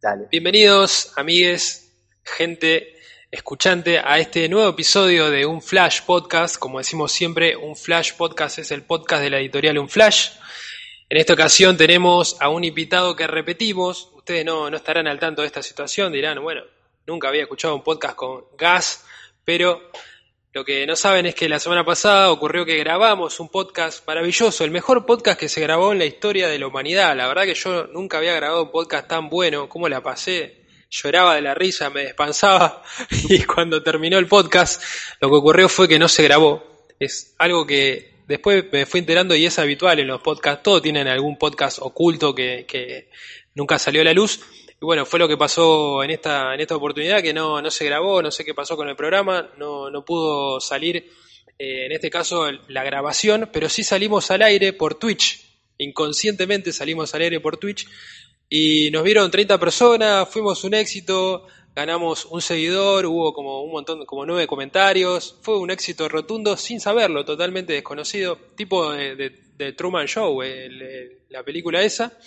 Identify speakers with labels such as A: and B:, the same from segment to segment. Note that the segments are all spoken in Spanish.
A: Dale.
B: Bienvenidos, amigues, gente escuchante, a este nuevo episodio de Un Flash Podcast. Como decimos siempre, Un Flash Podcast es el podcast de la editorial Un Flash. En esta ocasión tenemos a un invitado que repetimos. Ustedes no, no estarán al tanto de esta situación, dirán, bueno, nunca había escuchado un podcast con gas, pero lo que no saben es que la semana pasada ocurrió que grabamos un podcast maravilloso, el mejor podcast que se grabó en la historia de la humanidad. La verdad que yo nunca había grabado un podcast tan bueno, ¿cómo la pasé? Lloraba de la risa, me despansaba y cuando terminó el podcast lo que ocurrió fue que no se grabó. Es algo que después me fui enterando y es habitual en los podcasts. Todos tienen algún podcast oculto que, que nunca salió a la luz. Y bueno, fue lo que pasó en esta, en esta oportunidad, que no, no se grabó, no sé qué pasó con el programa, no, no pudo salir, eh, en este caso, la grabación, pero sí salimos al aire por Twitch, inconscientemente salimos al aire por Twitch, y nos vieron 30 personas, fuimos un éxito, ganamos un seguidor, hubo como un montón, como nueve comentarios, fue un éxito rotundo sin saberlo, totalmente desconocido, tipo de, de, de Truman Show, el, la película esa.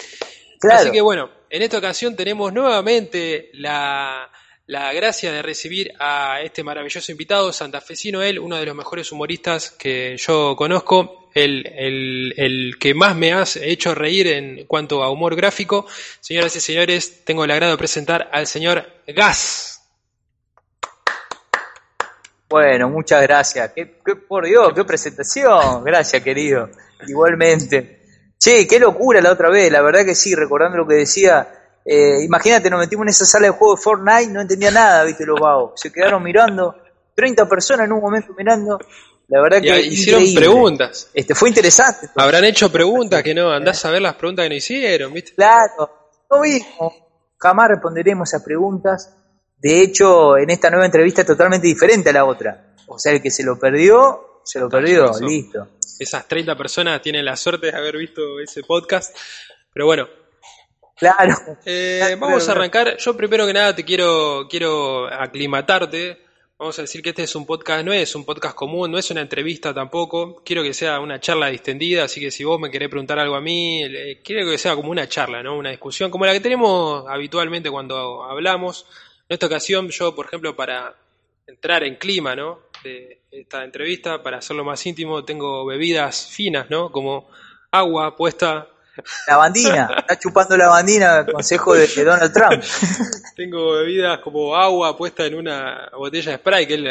A: Claro.
B: Así que bueno, en esta ocasión tenemos nuevamente la, la, gracia de recibir a este maravilloso invitado, santafesino él, uno de los mejores humoristas que yo conozco, el, el, el, que más me ha hecho reír en cuanto a humor gráfico. Señoras y señores, tengo el agrado de presentar al señor Gas.
A: Bueno, muchas gracias. ¿Qué, qué, por Dios, qué presentación. Gracias, querido. Igualmente. Che, qué locura la otra vez, la verdad que sí, recordando lo que decía, eh, imagínate, nos metimos en esa sala de juego de Fortnite, no entendía nada, viste, los vagos, se quedaron mirando, 30 personas en un momento mirando, la verdad que...
B: Hicieron
A: increíble.
B: preguntas.
A: Este, fue interesante.
B: Habrán hecho preguntas que no, andás a ver las preguntas que no hicieron, viste.
A: Claro, no vimos, jamás responderemos esas preguntas, de hecho, en esta nueva entrevista es totalmente diferente a la otra, o sea, el que se lo perdió, se lo perdió, listo
B: esas 30 personas tienen la suerte de haber visto ese podcast. Pero bueno.
A: Claro.
B: Eh, vamos a arrancar. Yo primero que nada te quiero, quiero aclimatarte. Vamos a decir que este es un podcast, no es un podcast común, no es una entrevista tampoco. Quiero que sea una charla distendida, así que si vos me querés preguntar algo a mí, quiero que sea como una charla, ¿no? Una discusión, como la que tenemos habitualmente cuando hablamos. En esta ocasión, yo, por ejemplo, para entrar en clima, ¿no? De esta entrevista, para hacerlo más íntimo, tengo bebidas finas, ¿no? Como agua puesta.
A: La bandina, está chupando la bandina, consejo de, Donald Trump.
B: tengo bebidas como agua puesta en una botella de spray, que es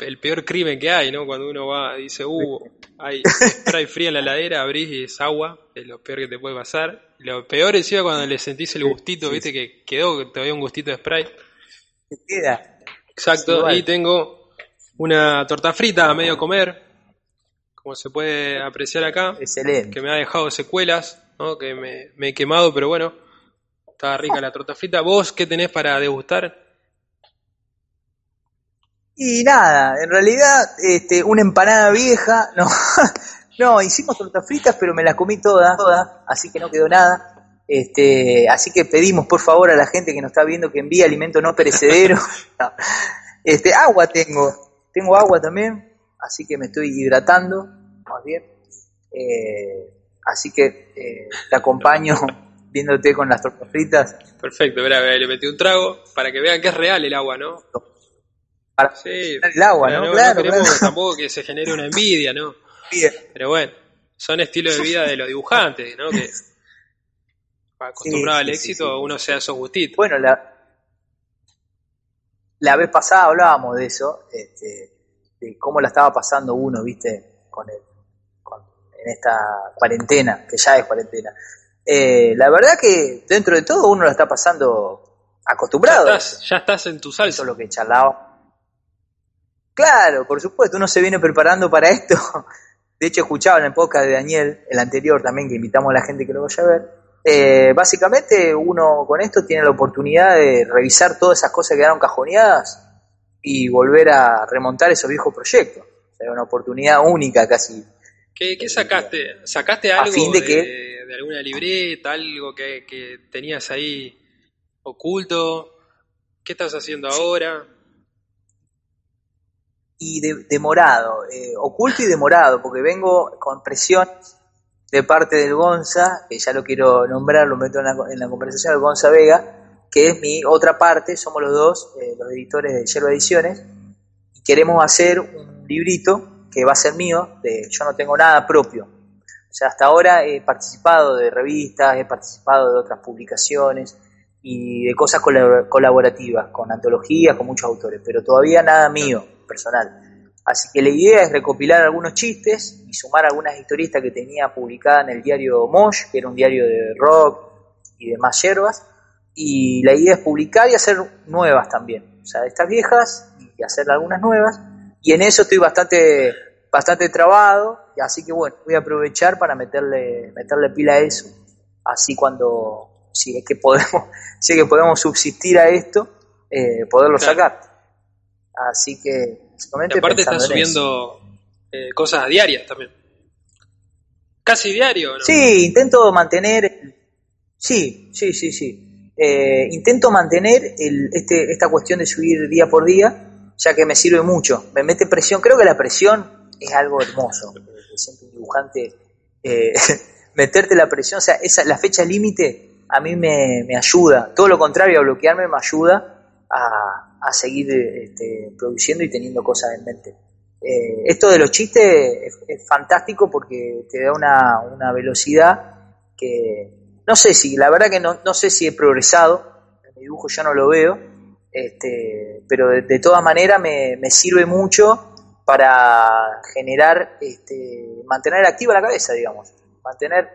B: el, peor crimen que hay, ¿no? Cuando uno va y dice, uh, hay spray fría en la heladera, abrís y es agua, es lo peor que te puede pasar. Lo peor es cuando le sentís el gustito, viste, que quedó todavía un gustito de spray.
A: ¿Qué queda?
B: Exacto, y tengo una torta frita a medio comer, como se puede apreciar acá,
A: Excelente.
B: que me ha dejado secuelas, ¿no? que me, me, he quemado, pero bueno, está rica la torta frita. ¿Vos qué tenés para degustar?
A: Y nada, en realidad, este, una empanada vieja, no, no, hicimos tortas fritas, pero me las comí todas, todas, así que no quedó nada. Este, así que pedimos por favor a la gente que nos está viendo que envíe alimento no perecedero. no. Este, agua tengo, tengo agua también, así que me estoy hidratando, más bien. Eh, así que eh, te acompaño viéndote con las tortas fritas.
B: Perfecto, verá, le metí un trago para que vean que es real el agua, ¿no?
A: Para
B: sí,
A: el agua, ¿no?
B: no
A: claro,
B: no queremos
A: claro.
B: tampoco que se genere una envidia, ¿no?
A: Bien.
B: Pero bueno, son estilos de vida de los dibujantes, ¿no? Que acostumbrado
A: Sí,
B: al éxito,
A: sí.
B: uno se da esos gustitos.
A: Bueno, la, la vez pasada hablábamos de eso, este, de cómo la estaba pasando uno, viste, con el, con, en esta cuarentena, que ya es cuarentena. Eh, la verdad que dentro de todo uno la está pasando acostumbrado.
B: Ya estás, ya estás en tu
A: Eso
B: salsa.
A: es lo que charlaba. Claro, por supuesto, uno se viene preparando para esto. De hecho, escuchaba en el podcast de Daniel, el anterior también, que invitamos a la gente que lo vaya a ver. Eh, básicamente, uno con esto tiene la oportunidad de revisar todas esas cosas que quedaron cajoneadas y volver a remontar esos viejos proyectos. O sea, una oportunidad única casi.
B: ¿Qué, qué sacaste? ¿Sacaste
A: A
B: algo
A: fin de
B: de,
A: que-
B: de alguna libreta, algo que, que tenías ahí oculto? ¿Qué estás haciendo ahora?
A: y de- demorado, eh, oculto y demorado, porque vengo con presión de parte del Gonza, que ya lo quiero nombrar, lo meto en la, en la conversación, el Gonza Vega, que es mi otra parte, somos los dos, eh, los editores de Yerba Ediciones, y queremos hacer un librito que va a ser mío, de, yo no tengo nada propio. O sea, hasta ahora he participado de revistas, he participado de otras publicaciones y de cosas colaborativas, con antologías, con muchos autores, pero todavía nada mío, personal. Así que la idea es recopilar algunos chistes y sumar algunas historietas que tenía publicada en el diario Mosh, que era un diario de rock y demás yerbas. Y la idea es publicar y hacer nuevas también. O sea, estas viejas y hacer algunas nuevas. Y en eso estoy bastante, bastante trabado. Así que bueno, voy a aprovechar para meterle, meterle pila a eso. Así cuando, si es que podemos, si es que podemos subsistir a esto, eh, poderlo sacar. Así que
B: y aparte estás subiendo eh, cosas diarias también. Casi diario, ¿no?
A: Sí, intento mantener. Sí, sí, sí, sí. Eh, intento mantener el, este, esta cuestión de subir día por día, ya que me sirve mucho. Me mete presión. Creo que la presión es algo hermoso. Siempre un dibujante. Eh, meterte la presión, o sea, esa, la fecha límite a mí me, me ayuda. Todo lo contrario a bloquearme me ayuda a, a seguir este, produciendo y teniendo cosas en mente. Eh, esto de los chistes es, fantástico porque te da una, velocidad que no sé si, la verdad que no, no sé si he progresado, en mi dibujo yo no lo veo, este, pero de, todas maneras me, me, sirve mucho para generar, este, mantener activa la cabeza, digamos, mantener,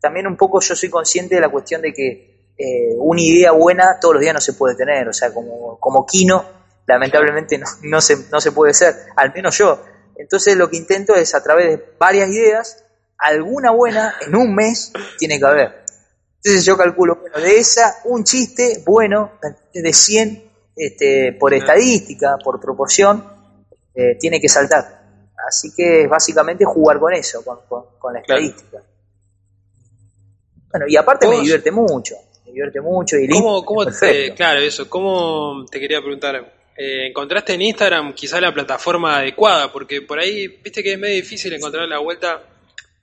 A: también un poco yo soy consciente de la cuestión de que eh, una idea buena todos los días no se puede tener, o sea, como, como Kino, lamentablemente no, no, se, no se puede ser, al menos yo. Entonces lo que intento es a través de varias ideas, alguna buena en un mes tiene que haber. Entonces yo calculo, bueno, de esa, un chiste bueno de 100 este, por estadística, por proporción, eh, tiene que saltar. Así que es básicamente jugar con eso, con, con, la estadística. Bueno, y aparte me divierte mucho divierte mucho y
B: ¿Cómo, cómo te, claro, eso, ¿cómo te quería preguntar? Eh, ¿Encontraste en Instagram quizá la plataforma adecuada? Porque por ahí, viste que es medio difícil encontrar la vuelta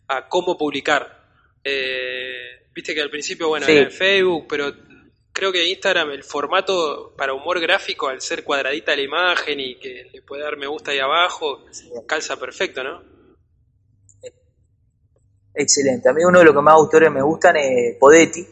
B: a cómo publicar. Eh, viste que al principio, bueno, era en Facebook, pero creo que Instagram, el formato para humor gráfico, al ser cuadradita la imagen y que le puede dar me gusta ahí abajo, calza perfecto, ¿no?
A: Excelente. A mí uno de los que más autores me gustan es Podetti,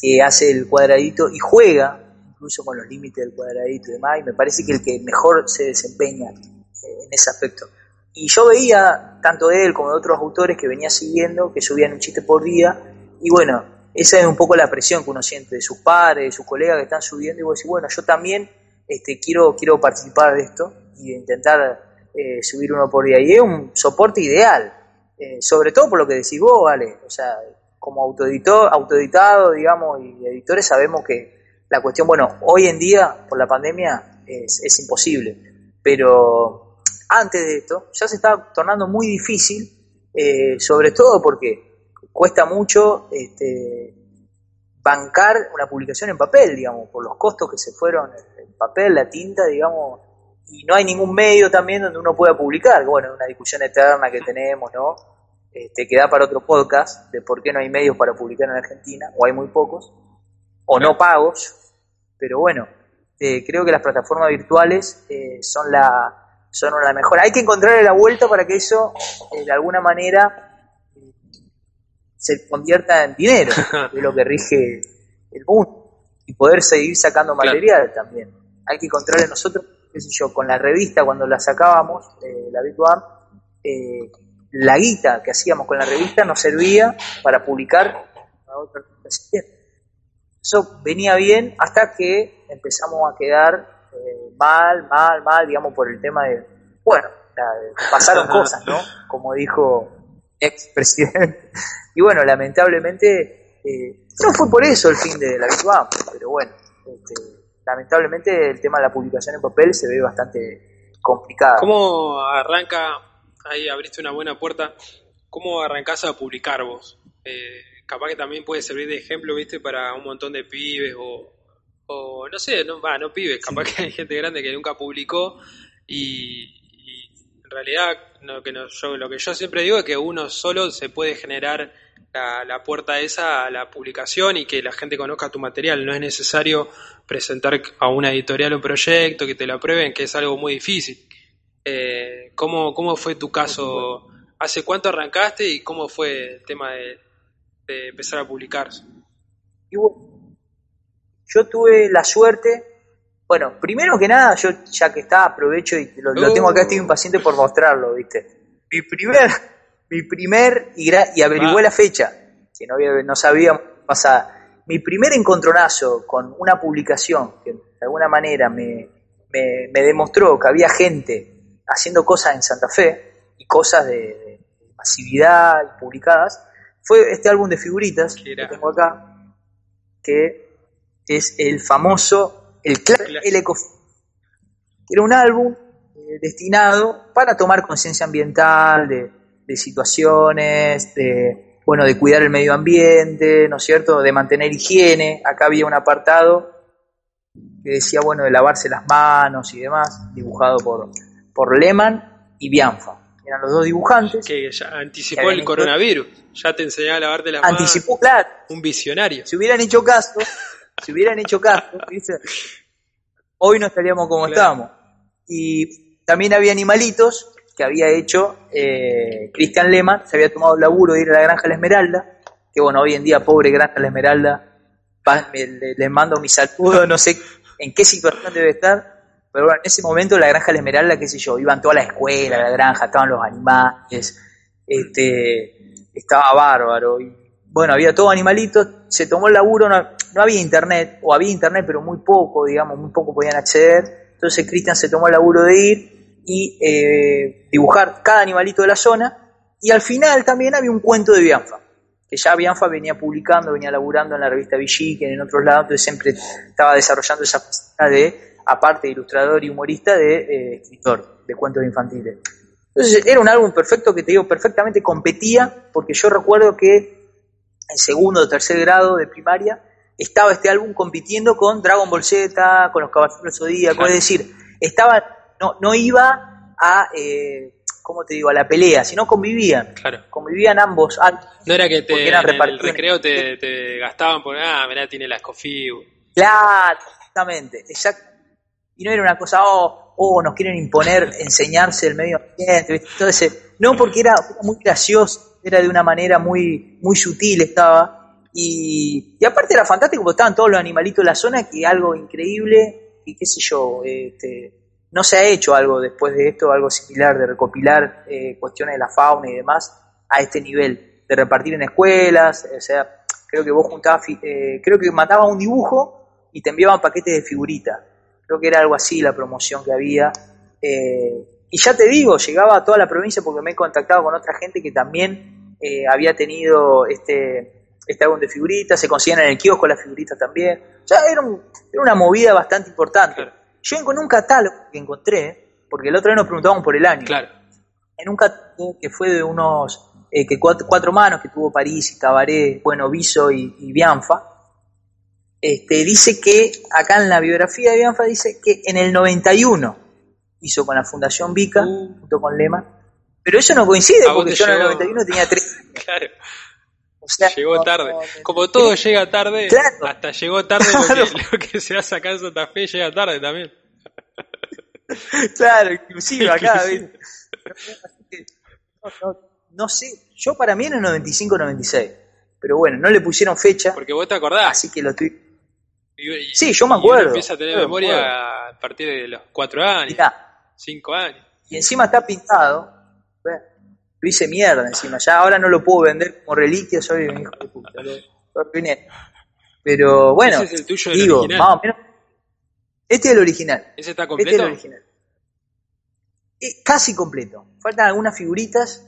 A: que hace el cuadradito y juega incluso con los límites del cuadradito y demás, y me parece que el que mejor se desempeña en ese aspecto. Y yo veía, tanto de él como de otros autores que venía siguiendo, que subían un chiste por día, y bueno, esa es un poco la presión que uno siente de sus padres, de sus colegas que están subiendo, y vos decís, bueno, yo también este, quiero, quiero participar de esto y intentar eh, subir uno por día. Y es un soporte ideal, eh, sobre todo por lo que decís vos, vale, o sea, como autoeditor, autoeditado, digamos, y editores sabemos que la cuestión, bueno, hoy en día, por la pandemia, es, imposible, pero antes de esto ya se está tornando muy difícil, eh, sobre todo porque cuesta mucho este, bancar una publicación en papel, digamos, por los costos que se fueron, el papel, la tinta, digamos, y no hay ningún medio también donde uno pueda publicar, bueno, una discusión eterna que tenemos, ¿no? Este, que da para otro podcast de por qué no hay medios para publicar en Argentina, o hay muy pocos, o no pagos, pero bueno, eh, creo que las plataformas virtuales eh, son, la, son la mejor. Hay que encontrarle la vuelta para que eso, eh, de alguna manera, se convierta en dinero, que es lo que rige el mundo, y poder seguir sacando material también. Hay que encontrarle nosotros, qué sé yo, con la revista cuando la sacábamos, la virtual, eh, la guita que hacíamos con la revista nos servía para publicar Eso venía bien hasta que empezamos a quedar eh, mal, mal, mal, digamos, por el tema de, bueno, pasaron cosas, ¿no? Como dijo ex presidente. Y bueno, lamentablemente, eh, no fue por eso el fin de la virtual, pero bueno, este, lamentablemente el tema de la publicación en papel se ve bastante complicado.
B: ¿Cómo arranca ahí abriste una buena puerta. ¿Cómo arrancás a publicar vos? Eh, capaz que también puede servir de ejemplo, viste, para un montón de pibes o, o no sé, no, va, no pibes, capaz que hay gente grande que nunca publicó y, en realidad lo que, yo, lo que yo siempre digo es que uno solo se puede generar la, la, puerta esa a la publicación y que la gente conozca tu material. No es necesario presentar a una editorial un proyecto, que te lo aprueben, que es algo muy difícil. Eh, ¿cómo, ¿Cómo fue tu caso? ¿Hace cuánto arrancaste y cómo fue el tema de, de empezar a publicar?
A: Yo tuve la suerte, bueno, primero que nada, yo ya que está, aprovecho y lo, lo tengo acá, estoy impaciente por mostrarlo, ¿viste? Mi primer mi primer, y, y averigué la fecha, que no, había, no sabía pasada, mi primer encontronazo con una publicación que de alguna manera me, me, demostró que había gente haciendo cosas en Santa Fe y cosas de, masividad publicadas, fue este álbum de figuritas que tengo acá, que es el famoso, el, el Eco, que era un álbum eh, destinado para tomar conciencia ambiental, de, de situaciones, de, bueno, de cuidar el medio ambiente, ¿no es cierto?, de mantener higiene. Acá había un apartado que decía, bueno, de lavarse las manos y demás, dibujado por, por Lehman y Bianfa. Eran los dos dibujantes.
B: Que ya anticipó el coronavirus, ya te enseñaba a lavarte las
A: manos. Anticipó, claro.
B: Un visionario.
A: Si hubieran hecho caso, si hubieran hecho caso, hoy no estaríamos como estamos. Y también había animalitos que había hecho eh, Cristian Lehmann, se había tomado el laburo de ir a la Granja La Esmeralda, que bueno, hoy en día, pobre Granja La Esmeralda, les mando mi saludo, no sé en qué situación debe estar, pero bueno, en ese momento la Granja La Esmeralda, qué sé yo, iban toda la escuela, la granja, estaban los animales, este, estaba bárbaro, y bueno, había todo animalito, se tomó el laburo, no, no había internet, o había internet, pero muy poco, digamos, muy poco podían acceder, entonces Cristian se tomó el laburo de ir, y eh, dibujar cada animalito de la zona. Y al final también había un cuento de Bianfa, que ya Bianfa venía publicando, venía laburando en la revista Villiquen, en otros lados, entonces siempre estaba desarrollando esa faceta de, aparte de ilustrador y humorista, de eh, escritor de cuentos infantiles. Entonces era un álbum perfecto que te digo, perfectamente competía, porque yo recuerdo que en segundo o tercer grado de primaria estaba este álbum compitiendo con Dragon Ball Z, con los Caballeros del Zodíaco, es decir, estaba no, no iba a, eh, ¿cómo te digo?, a la pelea, sino convivían.
B: Claro.
A: Convivían ambos.
B: No era que te, en el recreo te, te, gastaban por, ah, mirá, tiene la escofiu.
A: Claro, exactamente, exacto. Y no era una cosa, oh, oh, nos quieren imponer enseñarse el medio ambiente, entonces, no porque era muy gracioso, era de una manera muy, muy sutil, estaba. Y, y aparte era fantástico porque estaban todos los animalitos de la zona, que algo increíble, y qué sé yo, este, no se ha hecho algo después de esto, algo similar, de recopilar eh, cuestiones de la fauna y demás a este nivel, de repartir en escuelas, o sea, creo que vos juntabas, eh, creo que mandabas un dibujo y te enviaban paquetes de figuritas, creo que era algo así la promoción que había. Eh, y ya te digo, llegaba a toda la provincia porque me he contactado con otra gente que también había tenido este, este álbum de figuritas, se conseguían en el kiosco las figuritas también. O sea, era, era una movida bastante importante. Yo en un catálogo que encontré, porque el otro día nos preguntábamos por el año.
B: Claro.
A: En un catálogo que fue de unos eh, que cuatro, manos que tuvo París y Cabaret, bueno, Viso y, Bianfa, este, dice que acá en la biografía de Bianfa dice que en el 91 hizo con la Fundación Vica, uh. junto con Lema, pero eso no coincide porque yo en el 91 tenía tres.
B: claro. llegó tarde. Como todo llega tarde, hasta llegó tarde lo, que, se hace acá en Santa Fe llega tarde también.
A: claro, inclusive acá. no, sé, yo para mí era el 95-96, pero bueno, no le pusieron fecha.
B: Porque vos te acordás.
A: Así que lo estoy... sí, yo me acuerdo.
B: empieza a tener memoria a partir de los 4 años, 5 años.
A: Y encima está pintado lo hice mierda encima. Ya ahora no lo puedo vender como reliquia, soy un hijo de puta. Pero bueno,
B: es el tuyo
A: digo, más menos. Este es el original.
B: ¿Ese está completo?
A: Este es el original. casi completo. Faltan algunas figuritas.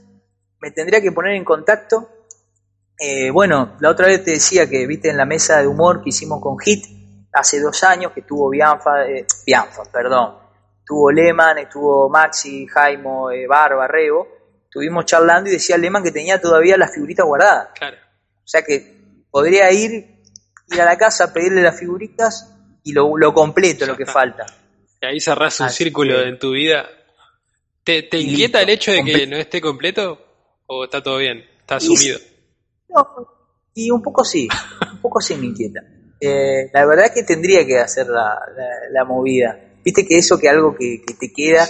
A: Me tendría que poner en contacto. Eh, bueno, la otra vez te decía que viste en la mesa de humor que hicimos con Hit hace dos años que tuvo Bianfa, eh, Bianfa, perdón, tuvo Lehman, estuvo Maxi, Jaimo, eh, Barba, Rebo estuvimos charlando y decía Lehman que tenía todavía las figuritas guardadas.
B: Claro.
A: O sea que podría ir, ir a la casa, pedirle las figuritas y lo, lo completo, lo que falta.
B: Y ahí cerrás un círculo en tu vida. ¿Te, inquieta el hecho de que no esté completo? ¿O está todo bien? ¿Está asumido?
A: y un poco sí, un poco sí me inquieta. Eh, la verdad es que tendría que hacer la, la, movida. Viste que eso que algo que, que te queda.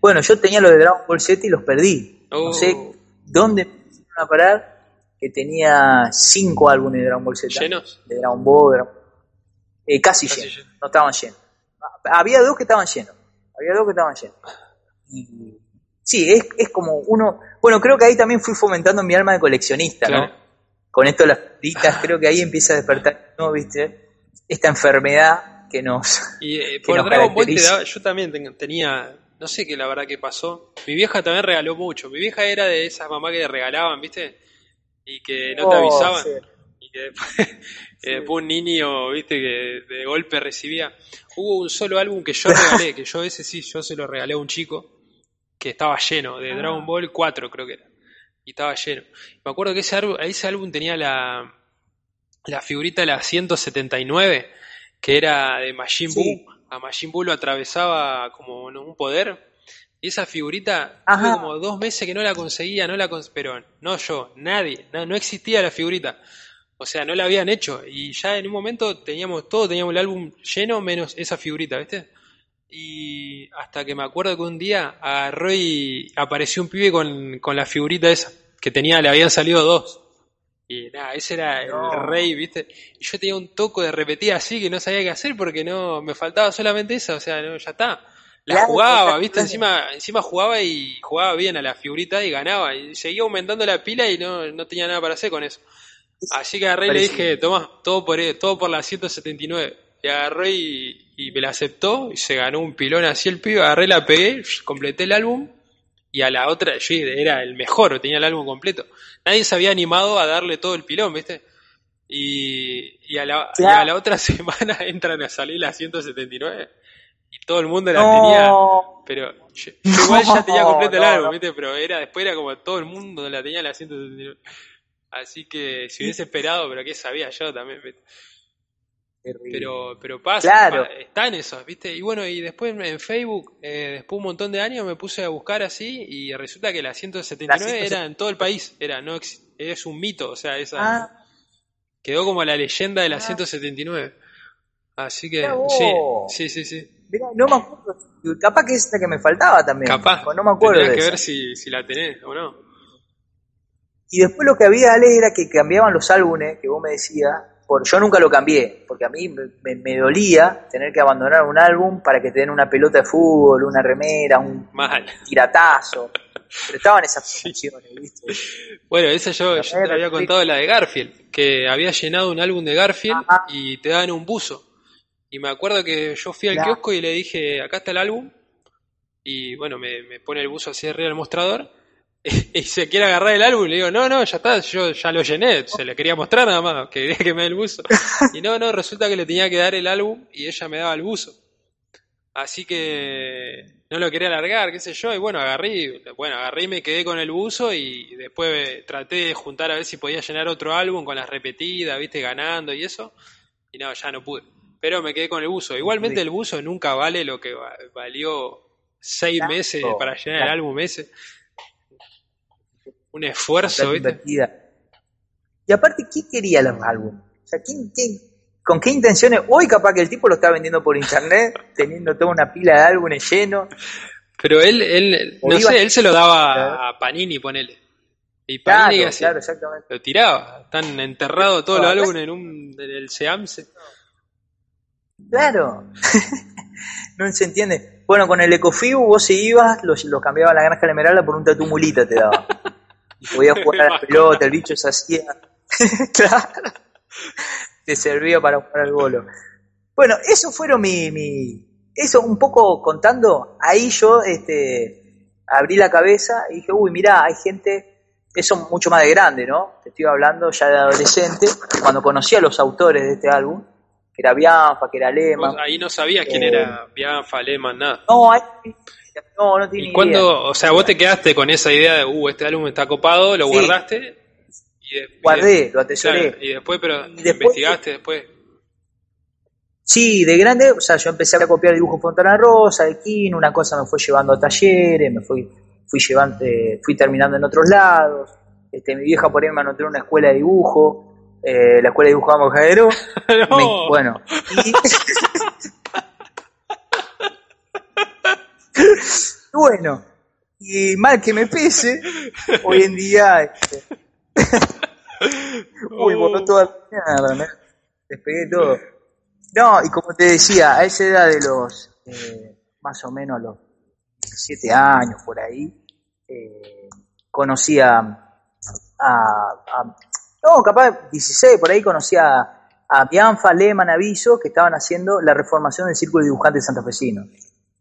A: Bueno, yo tenía los de Dragon Ball Z y los perdí. No sé oh. dónde me a parar que tenía cinco álbumes de Dragon Ball Z.
B: ¿Llenos?
A: De Dragon Ball. Eh, casi, llenos. No estaban llenos. Había dos que estaban llenos. Había dos que estaban llenos. Y sí, es, es como uno. Bueno, creo que ahí también fui fomentando mi alma de coleccionista, ¿no? Con esto las fritas, creo que ahí empieza a despertar, ¿no? ¿Viste? Esta enfermedad que nos.
B: Y eh, por Dragon Ball yo también tenía, no sé qué la verdad que pasó. Mi vieja también regaló mucho. Mi vieja era de esas mamás que regalaban, ¿viste? Y que no te oh, avisaban. Y que después, un niño, ¿viste? Que de golpe recibía. Hubo un solo álbum que yo regalé, que yo ese sí, yo se lo regalé a un chico que estaba lleno, de ah. Dragon Ball 4 creo que era y estaba lleno. Me acuerdo que ese, álbum, ese álbum tenía la, la figurita de la 179, que era de Majin Buu. A Majin Buu lo atravesaba como un poder. Y esa figurita, tuve como dos meses que no la conseguía, no la pero no yo, nadie, no, no existía la figurita. O sea, no la habían hecho. Y ya en un momento teníamos todo, teníamos el álbum lleno menos esa figurita, ¿viste? Y hasta que me acuerdo que un día agarró y apareció un pibe con, con la figurita esa, que tenía, le habían salido dos. Y nada, ese era el rey, ¿viste? Y yo tenía un toco de repetir así que no sabía qué hacer porque no, me faltaba solamente esa, o sea, no, ya está. La jugaba, ¿viste? Encima, encima jugaba y jugaba bien a la figurita y ganaba. Y seguía aumentando la pila y no, no tenía nada para hacer con eso. Así que agarré y le dije, toma, todo por, todo por la 179. Y agarré y, y me la aceptó y se ganó un pilón así el pibe, agarré, la pegué, completé el álbum y a la otra, yo era el mejor, tenía el álbum completo. Nadie se había animado a darle todo el pilón, ¿viste? Y, y, a, la, a la otra semana entran a salir las 179 y todo el mundo la tenía, pero yo, igual ya tenía completo el álbum, ¿viste? Pero era, después era como todo el mundo la tenía las 179. Así que si hubiese esperado, pero qué sabía yo también, ¿viste? Pero, pero pasa, están esos, ¿viste? Y bueno, y después en Facebook, eh, después un montón de años me puse a buscar así y resulta que la 179 era en todo el país, era no es un mito, o sea, esa ah. quedó como la leyenda de la 179. Ah. Así que sí, sí, sí, sí.
A: no me acuerdo, capaz que es la que me faltaba también.
B: Capaz.
A: No me acuerdo.
B: que ver si, si la tenés o no.
A: Y después lo que había, Ale, era que cambiaban los álbumes, que vos me decías, yo nunca lo cambié, porque a mí me, dolía tener que abandonar un álbum para que te den una pelota de fútbol, una remera, un tiratazo. Pero estaban esas funciones, ¿viste?
B: Bueno, esa yo, te había contado la de Garfield, que había llenado un álbum de Garfield y te daban un buzo. Y me acuerdo que yo fui al kiosco y le dije, acá está el álbum. Y bueno, me, me pone el buzo así arriba del mostrador y se quiere agarrar el álbum y le digo, no, no, ya está, yo ya lo llené, se le quería mostrar nada más, quería que me dé el buzo. Y no, no, resulta que le tenía que dar el álbum y ella me daba el buzo. Así que no lo quería alargar, qué sé yo, y bueno, agarré, bueno, agarré y me quedé con el buzo y después traté de juntar a ver si podía llenar otro álbum con las repetidas, viste, ganando y eso. Y no, ya no pude. Pero me quedé con el buzo. Igualmente el buzo nunca vale lo que valió seis meses para llenar el álbum ese un esfuerzo,
A: Y aparte, ¿quién quería el álbum? O sea, ¿quién, con qué intenciones? Hoy capaz que el tipo lo está vendiendo por internet, teniendo toda una pila de álbumes llenos.
B: Pero él, él no sé, él se lo daba a Panini, ponele. Y Panini
A: claro, exactamente.
B: lo tiraba. Están enterrados todos los álbumes en, un, en el Seamse.
A: Claro. no se entiende. Bueno, con el Ecofibu vos si ibas, los, los cambiaba a la granja de la Esmeralda por un tatumulita te daba. y podías jugar a la pelota, el bicho se hacía. claro. Te servía para jugar al bolo. Bueno, eso fueron mi, mi. Eso un poco contando, ahí yo este, abrí la cabeza y dije, uy, mira, hay gente. Eso mucho más de grande, ¿no? Te estoy hablando ya de adolescente, cuando conocí a los autores de este álbum, que era Bianfa, que era Lehmann.
B: Ahí no sabías quién era eh, Bianfa, Lehmann, nada.
A: No, ahí no, no tiene
B: ¿Y cuando, o sea, vos te quedaste con esa idea de, uh, este álbum está copado, lo guardaste?
A: Y Guardé, lo atesoré.
B: y después, pero investigaste después.
A: Sí, de grande, o sea, yo empecé a copiar dibujos Fontana Rosa, de King, una cosa me fue llevando a talleres, me fui, fui llevando, fui terminando en otros lados. Este, mi vieja por ahí me anotó en una escuela de dibujo, eh, la escuela de dibujo de.
B: No.
A: Me- bueno, y- bueno, y mal que me pese, hoy en día este, Uy,
B: Oh.
A: voló toda la mierda, ¿no? Despegué todo. No, y como te decía, a esa edad de los, eh, más o menos los 17 años por ahí, eh, conocí a, a, a- no, capaz 16, por ahí conocí a, a Bianfa, Lehmann, Aviso, que estaban haciendo la reformación del Círculo de Dibujantes Santafesinos.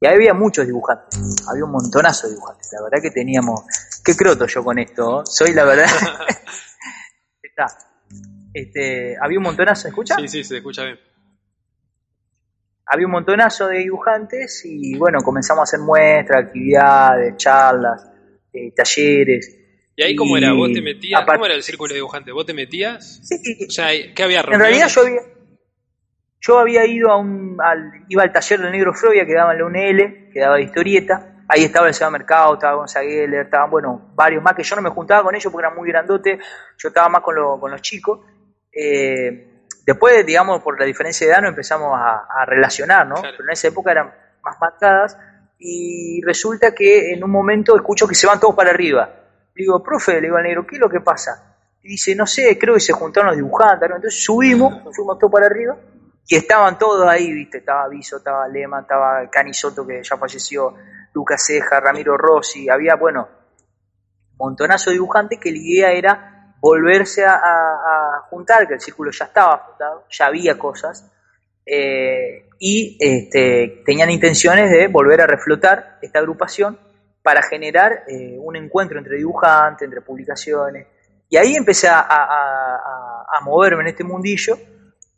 A: Y había muchos dibujantes, había un montonazo de dibujantes. La verdad que teníamos, qué croto yo con esto, soy la verdad. Está. Este, había un montonazo, ¿me escucha?
B: Sí, sí, se escucha bien.
A: Había un montonazo de dibujantes y bueno, comenzamos a hacer muestras, actividades, charlas, eh, talleres.
B: ¿Y ahí cómo
A: Y
B: era? ¿Vos te metías? ¿Cómo era el círculo de dibujantes? ¿Vos te metías?
A: Sí,
B: O sea, ¿qué había
A: en realidad
B: reuniones?
A: yo había, yo había ido a un, al, iba al taller del Negro Frovia que daba en la UNL, que daba de historieta. Ahí estaba el Seba Mercado, estaba Gonzalo Geller, estaban, bueno, varios más que yo no me juntaba con ellos porque eran muy grandotes, yo estaba más con, lo- con los chicos. Eh, después, digamos, por la diferencia de edad nos empezamos a, a relacionar, ¿no?
B: Claro.
A: Pero en esa época eran más marcadas y resulta que en un momento escucho que se van todos para arriba. Digo, profe, le digo al negro, ¿qué es lo que pasa? Y dice, no sé, creo que se juntaron los dibujantes. ¿no? Entonces subimos, fuimos todos para arriba y estaban todos ahí, ¿viste? Estaba Viso, estaba Lema, estaba Cani Soto, que ya falleció, Lucas Ceja, Ramiro Rossi, había, bueno, montonazo de dibujantes que la idea era volverse a, juntar, que el círculo ya estaba fundado, ya había cosas, eh, y este, tenían intenciones de volver a reflotar esta agrupación para generar eh, un encuentro entre dibujantes, entre publicaciones, y ahí empecé a- a moverme en este mundillo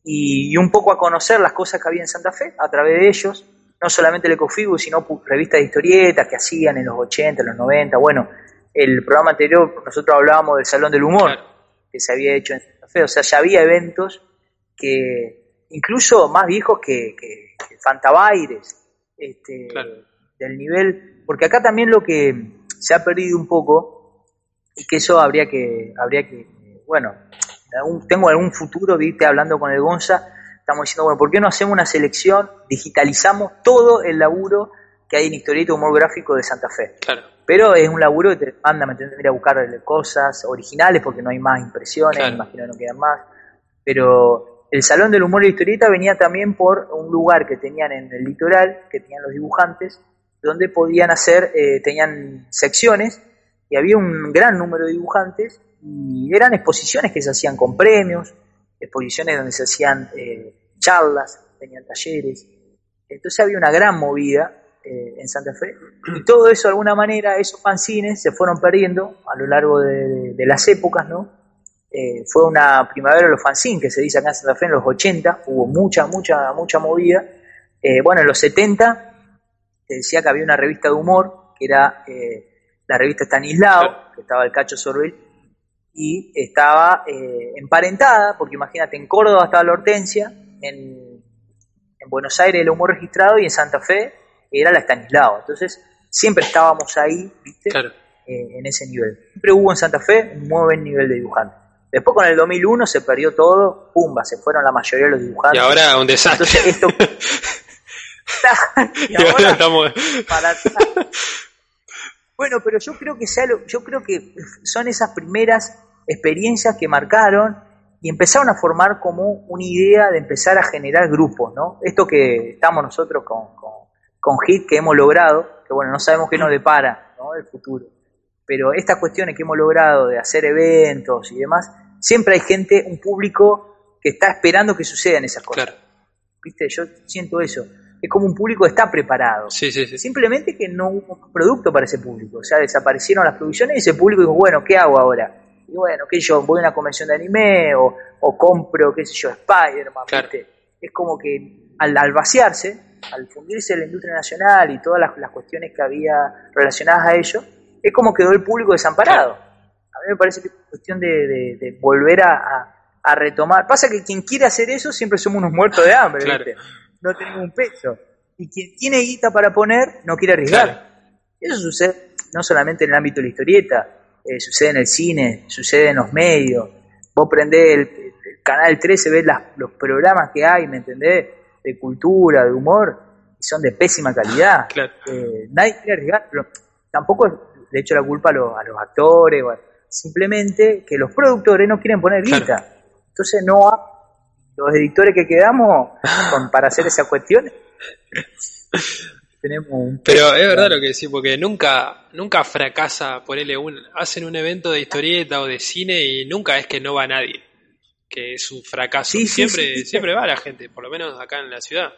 A: y, y un poco a conocer las cosas que había en Santa Fe a través de ellos, no solamente el Ecofibu, sino revistas de historietas que hacían en los 80, en los 90, bueno, el programa anterior nosotros hablábamos del Salón del Humor,
B: Claro.
A: que se había hecho en Santa Fe, o sea, ya había eventos que incluso más viejos que, que, que Fantabaires, este,
B: Claro.
A: del nivel, porque acá también lo que se ha perdido un poco, y que eso habría que, habría que, bueno, en algún- tengo algún futuro, viste, hablando con el Gonza, estamos diciendo, bueno, ¿por qué no hacemos una selección, digitalizamos todo el laburo que hay en Historieta Humor Gráfico de Santa Fe?
B: Claro.
A: Pero es un laburo que te manda, me tendría a buscar cosas originales porque no hay más impresiones,
B: Claro.
A: imagino que no quedan más. Pero el Salón del Humor y la Historieta venía también por un lugar que tenían en el litoral, que tenían los dibujantes, donde podían hacer, eh, tenían secciones y había un gran número de dibujantes y eran exposiciones que se hacían con premios, exposiciones donde se hacían eh, charlas, tenían talleres. Entonces había una gran movida eh, en Santa Fe y todo eso de alguna manera, esos fanzines se fueron perdiendo a lo largo de, de las épocas, ¿no? Eh, fue una primavera de los fanzines que se dice acá en Santa Fe en los 80, hubo mucha, mucha, mucha movida. Eh, bueno, en los 70 te decía que había una revista de humor, que era eh, la revista Stanislao, que estaba el Cacho Sorbel, y estaba eh, emparentada, porque imagínate, en Córdoba estaba la Hortensia, en, en Buenos Aires el humor registrado y en Santa Fe era la Stanislao. Entonces siempre estábamos ahí, ¿viste?
B: Claro.
A: Eh, en ese nivel. Siempre hubo en Santa Fe un muy buen nivel de dibujante. Después con el 2001 se perdió todo, pumba, se fueron la mayoría de los
B: Y
A: dibujantes.
B: ahora un desastre.
A: Entonces esto... y
B: Y ahora
A: ahora
B: estamos...
A: para atrás. Bueno, pero yo creo que sea lo- yo creo que son esas primeras experiencias que marcaron y empezaron a formar como una idea de empezar a generar grupos, ¿no? Esto que estamos nosotros con, con, con HIT que hemos logrado, que bueno, no sabemos qué nos depara, ¿no? El futuro. Pero estas cuestiones que hemos logrado de hacer eventos y demás, siempre hay gente, un público que está esperando que sucedan esas cosas.
B: Claro.
A: ¿Viste? Yo siento eso. Es como un público que está preparado.
B: Sí, sí, sí.
A: Simplemente que no hubo producto para ese público. O sea, desaparecieron las producciones y ese público dijo, bueno, ¿qué hago ahora? Y bueno, qué sé yo, voy a una convención de anime o, o compro, qué sé yo, Spider-Man. Es como que al, al vaciarse, al fundirse la industria nacional y todas las, las cuestiones que había relacionadas a ello, es como quedó el público desamparado. A mí me parece que es cuestión de, de- de volver a, a- a retomar. Pasa que quien quiere hacer eso siempre somos unos muertos de hambre,
B: Claro.
A: ¿viste? No tenemos un peso. Y quien tiene guita para poner no quiere arriesgar.
B: Claro.
A: Eso sucede no solamente en el ámbito de la historieta, eh, sucede en el cine, sucede en los medios. Vos prendés el, canal 13, ves los programas que hay, ¿me entendés? De cultura, de humor, y son de pésima calidad. Eh, nadie quiere arriesgar, pero tampoco le echo la culpa a los, a los actores, simplemente que los productores no quieren poner guita. Entonces no los editores que quedamos para hacer esa cuestión tenemos un
B: pero es verdad lo que decís porque nunca nunca fracasa ponerle un hacen un evento de historieta o de cine y nunca es que no va nadie que es un fracaso. Siempre siempre va la gente por lo menos acá en la ciudad.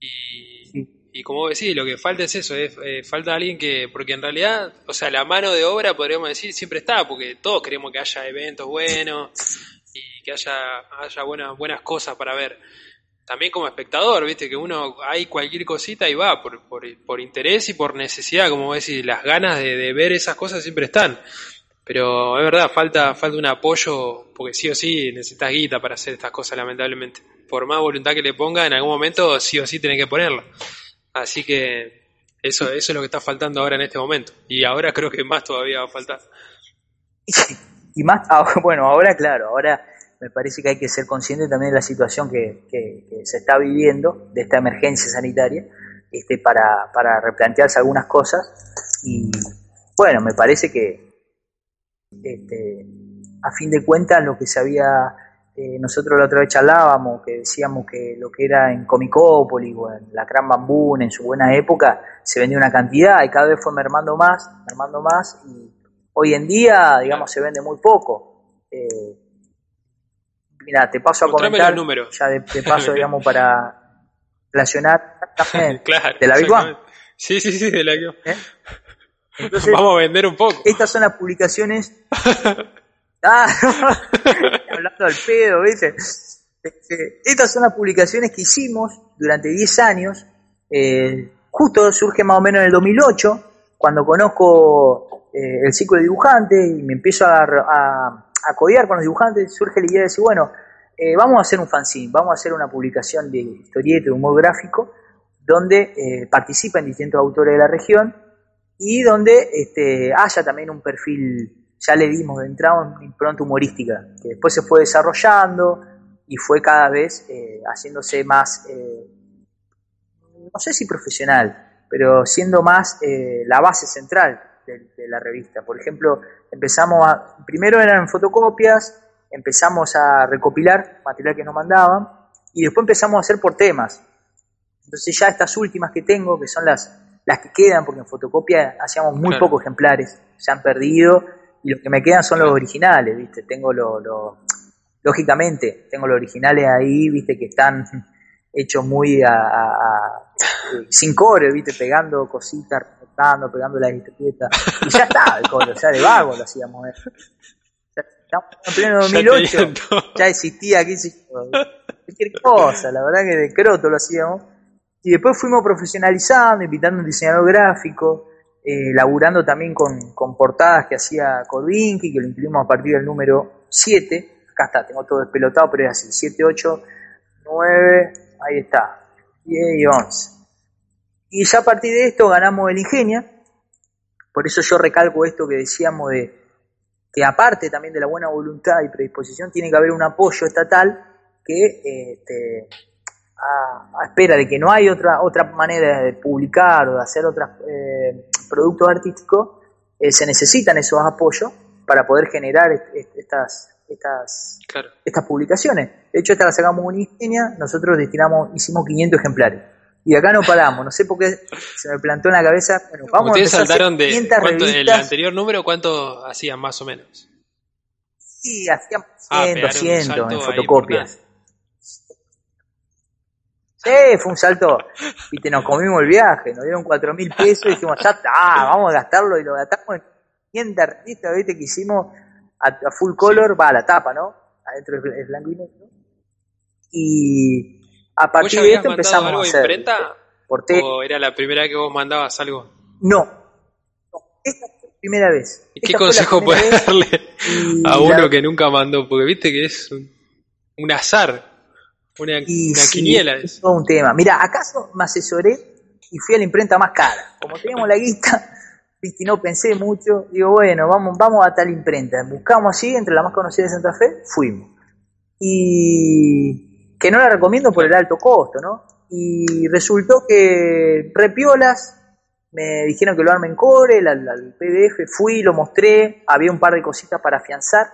B: Y, y como decís lo que falta es eso es, eh, falta alguien que porque en realidad o sea la mano de obra podríamos decir siempre está porque todos queremos que haya eventos buenos que haya, haya buenas, buenas cosas para ver. También como espectador, viste, que uno hay cualquier cosita y va por, por, interés y por necesidad, como decís, las ganas de, ver esas cosas siempre están. Pero es verdad, falta, falta un apoyo, porque sí o sí necesitas guita para hacer estas cosas, lamentablemente. Por más voluntad que le ponga, en algún momento sí o sí tenés que ponerla. Así que eso, eso es lo que está faltando ahora en este momento. Y ahora creo que más todavía va a faltar.
A: Y más, ah, bueno, ahora claro, ahora me parece que hay que ser consciente también de la situación que, se está viviendo, de esta emergencia sanitaria, este, para, para replantearse algunas cosas. Y bueno, me parece que este, a fin de cuentas lo que se había, eh, nosotros la otra vez charlábamos, que decíamos que lo que era en Comicópolis o en la Gran Bambún en su buena época, se vendía una cantidad y cada vez fue mermando más, mermando más y hoy en día, digamos, se vende muy poco. Eh, Mira, te paso a comentar.
B: El número.
A: Ya de, paso, digamos, para relacionar
B: claro,
A: de la Big One.
B: Sí, sí, sí, de la Big ¿Eh? Vamos a vender un poco.
A: Estas son las publicaciones. ah, hablando al pedo, ¿viste? Este, estas son las publicaciones que hicimos durante 10 años. Eh, justo surge más o menos en el 2008, cuando conozco eh, el ciclo de dibujantes y me empiezo a, a con los dibujantes, surge la idea de decir, bueno, eh, vamos a hacer un fanzine, vamos a hacer una publicación de historieta, de humor gráfico, donde eh, participen distintos autores de la región y donde este, haya también un perfil, ya le dimos de entrada una impronta humorística, que después se fue desarrollando y fue cada vez eh, haciéndose más, no sé si profesional, pero siendo más la base central de, la revista. Por ejemplo, empezamos a, primero eran fotocopias, empezamos a recopilar material que nos mandaban y después empezamos a hacer por temas. Entonces ya estas últimas que tengo, que son las, las que quedan, porque en fotocopia hacíamos muy pocos ejemplares, se han perdido y los que me quedan son los originales, ¿viste? Tengo lo, lógicamente, tengo los originales ahí, ¿viste? Que están hechos muy a, sin core, ¿viste? Pegando cositas pegando, pegando la historieta. Y ya está el coro, o sea, de vago lo hacíamos. eso. Estamos en pleno 2008, ya existía aquí cualquier cosa, la verdad que de croto lo hacíamos. Y después fuimos profesionalizando, invitando a un diseñador gráfico, eh, laburando también con, con, portadas que hacía Corvinki, que lo incluimos a partir del número 7. Acá está, tengo todo despelotado, pero es así, 7, 8, 9, ahí está, 10 y 11. Y ya a partir de esto ganamos el Ingenia, por eso yo recalco esto que decíamos de que aparte también de la buena voluntad y predisposición, tiene que haber un apoyo estatal que este, a, espera de que no hay otra otra manera de publicar o de hacer otros eh, productos artísticos, eh, se necesitan esos apoyos para poder generar estas estas estas publicaciones. De hecho, esta la sacamos en Ingenia, nosotros destinamos hicimos 500 ejemplares y acá no paramos. No sé por qué se me plantó en la cabeza. Bueno, vamos
B: ¿Ustedes a saltaron de el anterior número? ¿Cuánto hacían más o menos?
A: Sí, hacían 100, 200 en fotocopias. Sí, fue un salto. Viste, nos comimos el viaje, nos dieron 4 mil pesos y dijimos, ya está, vamos a gastarlo y lo gastamos en 500 artistas, viste, que hicimos a, full color, va a la tapa, ¿no? Adentro es blanco y negro. Y a partir de esto empezamos
B: algo
A: a hacer.
B: imprenta? ¿O era la primera vez que vos mandabas algo?
A: No, esta fue la primera vez.
B: ¿Y qué consejo puedes darle a uno que nunca mandó? Porque viste que es un, azar, una, quiniela.
A: Es todo un tema. Mira, acaso me asesoré y fui a la imprenta más cara. Como teníamos la guita, y no pensé mucho, digo, bueno, vamos, vamos a tal imprenta, buscamos así, entre la más conocida de Santa Fe, fuimos. Y que no la recomiendo por el alto costo, ¿no? Y resultó que repiolas, me dijeron que lo armen core, al PDF, fui, lo mostré, había un par de cositas para afianzar,